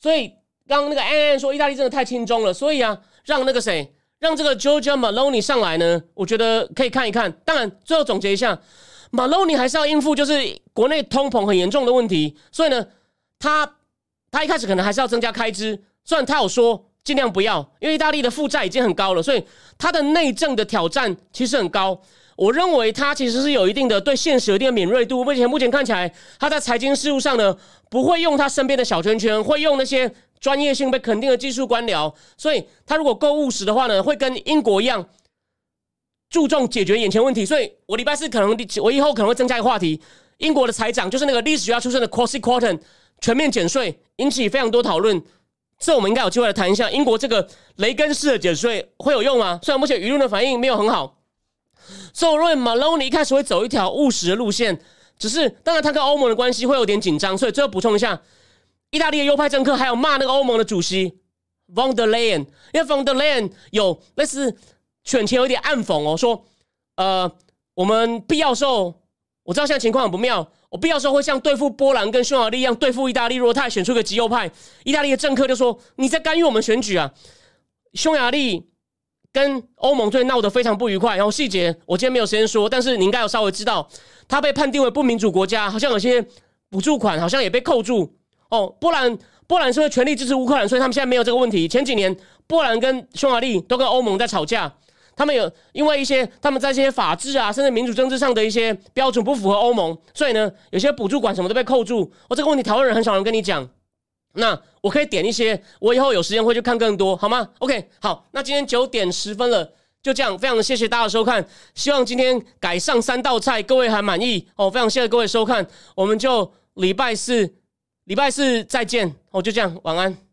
所以刚刚那个安安说，意大利真的太轻中了，所以啊，让那个谁。让这个 Georgia Maloney 上来呢，我觉得可以看一看。当然，最后总结一下马龙尼还是要应付就是国内通膨很严重的问题，所以呢，他他一开始可能还是要增加开支。虽然他有说尽量不要，因为意大利的负债已经很高了，所以他的内政的挑战其实很高。我认为他其实是有一定的对现实有一定的敏锐度。目前目前看起来，他在财经事务上呢，不会用他身边的小圈圈，会用那些。专业性被肯定的技术官僚，所以他如果够务实的话呢，会跟英国一样注重解决眼前问题。所以我礼拜四可能我以后可能会增加一个话题：英国的财长就是那个历史学家出身的 Crossy Quarton 全面减税，引起非常多讨论。这我们应该有机会来谈一下，英国这个雷根式的减税会有用吗？虽然目前舆论的反应没有很好。所以我认为 Maloney 一开始会走一条务实的路线，只是当然他跟欧盟的关系会有点紧张。所以最后补充一下。意大利的右派政客还有骂那个欧盟的主席 von der Leyen，因为 von der Leyen 有类似选前有点暗讽哦，说呃，我们必要时候，我知道现在情况很不妙，我必要时候会像对付波兰跟匈牙利一样对付意大利。如果他选出个极右派，意大利的政客就说你在干预我们选举啊。匈牙利跟欧盟最近闹得非常不愉快，然后细节我今天没有时间说，但是你应该有稍微知道，他被判定为不民主国家，好像有些补助款好像也被扣住哦。波兰波兰是会全力支持乌克兰，所以他们现在没有这个问题。前几年波兰跟匈牙利都跟欧盟在吵架，他们有因为一些他们在这些法治啊，甚至民主政治上的一些标准不符合欧盟，所以呢，有些补助款什么都被扣住。哦，这个问题台湾人很少人跟你讲。那我可以点一些，我以后有时间会去看更多，好吗？OK，好，那今天九点十分了，就这样，非常的谢谢大家的收看，希望今天改上三道菜，各位还满意哦，非常谢谢各位收看，我们就礼拜四礼拜四再见，哦，就这样，晚安。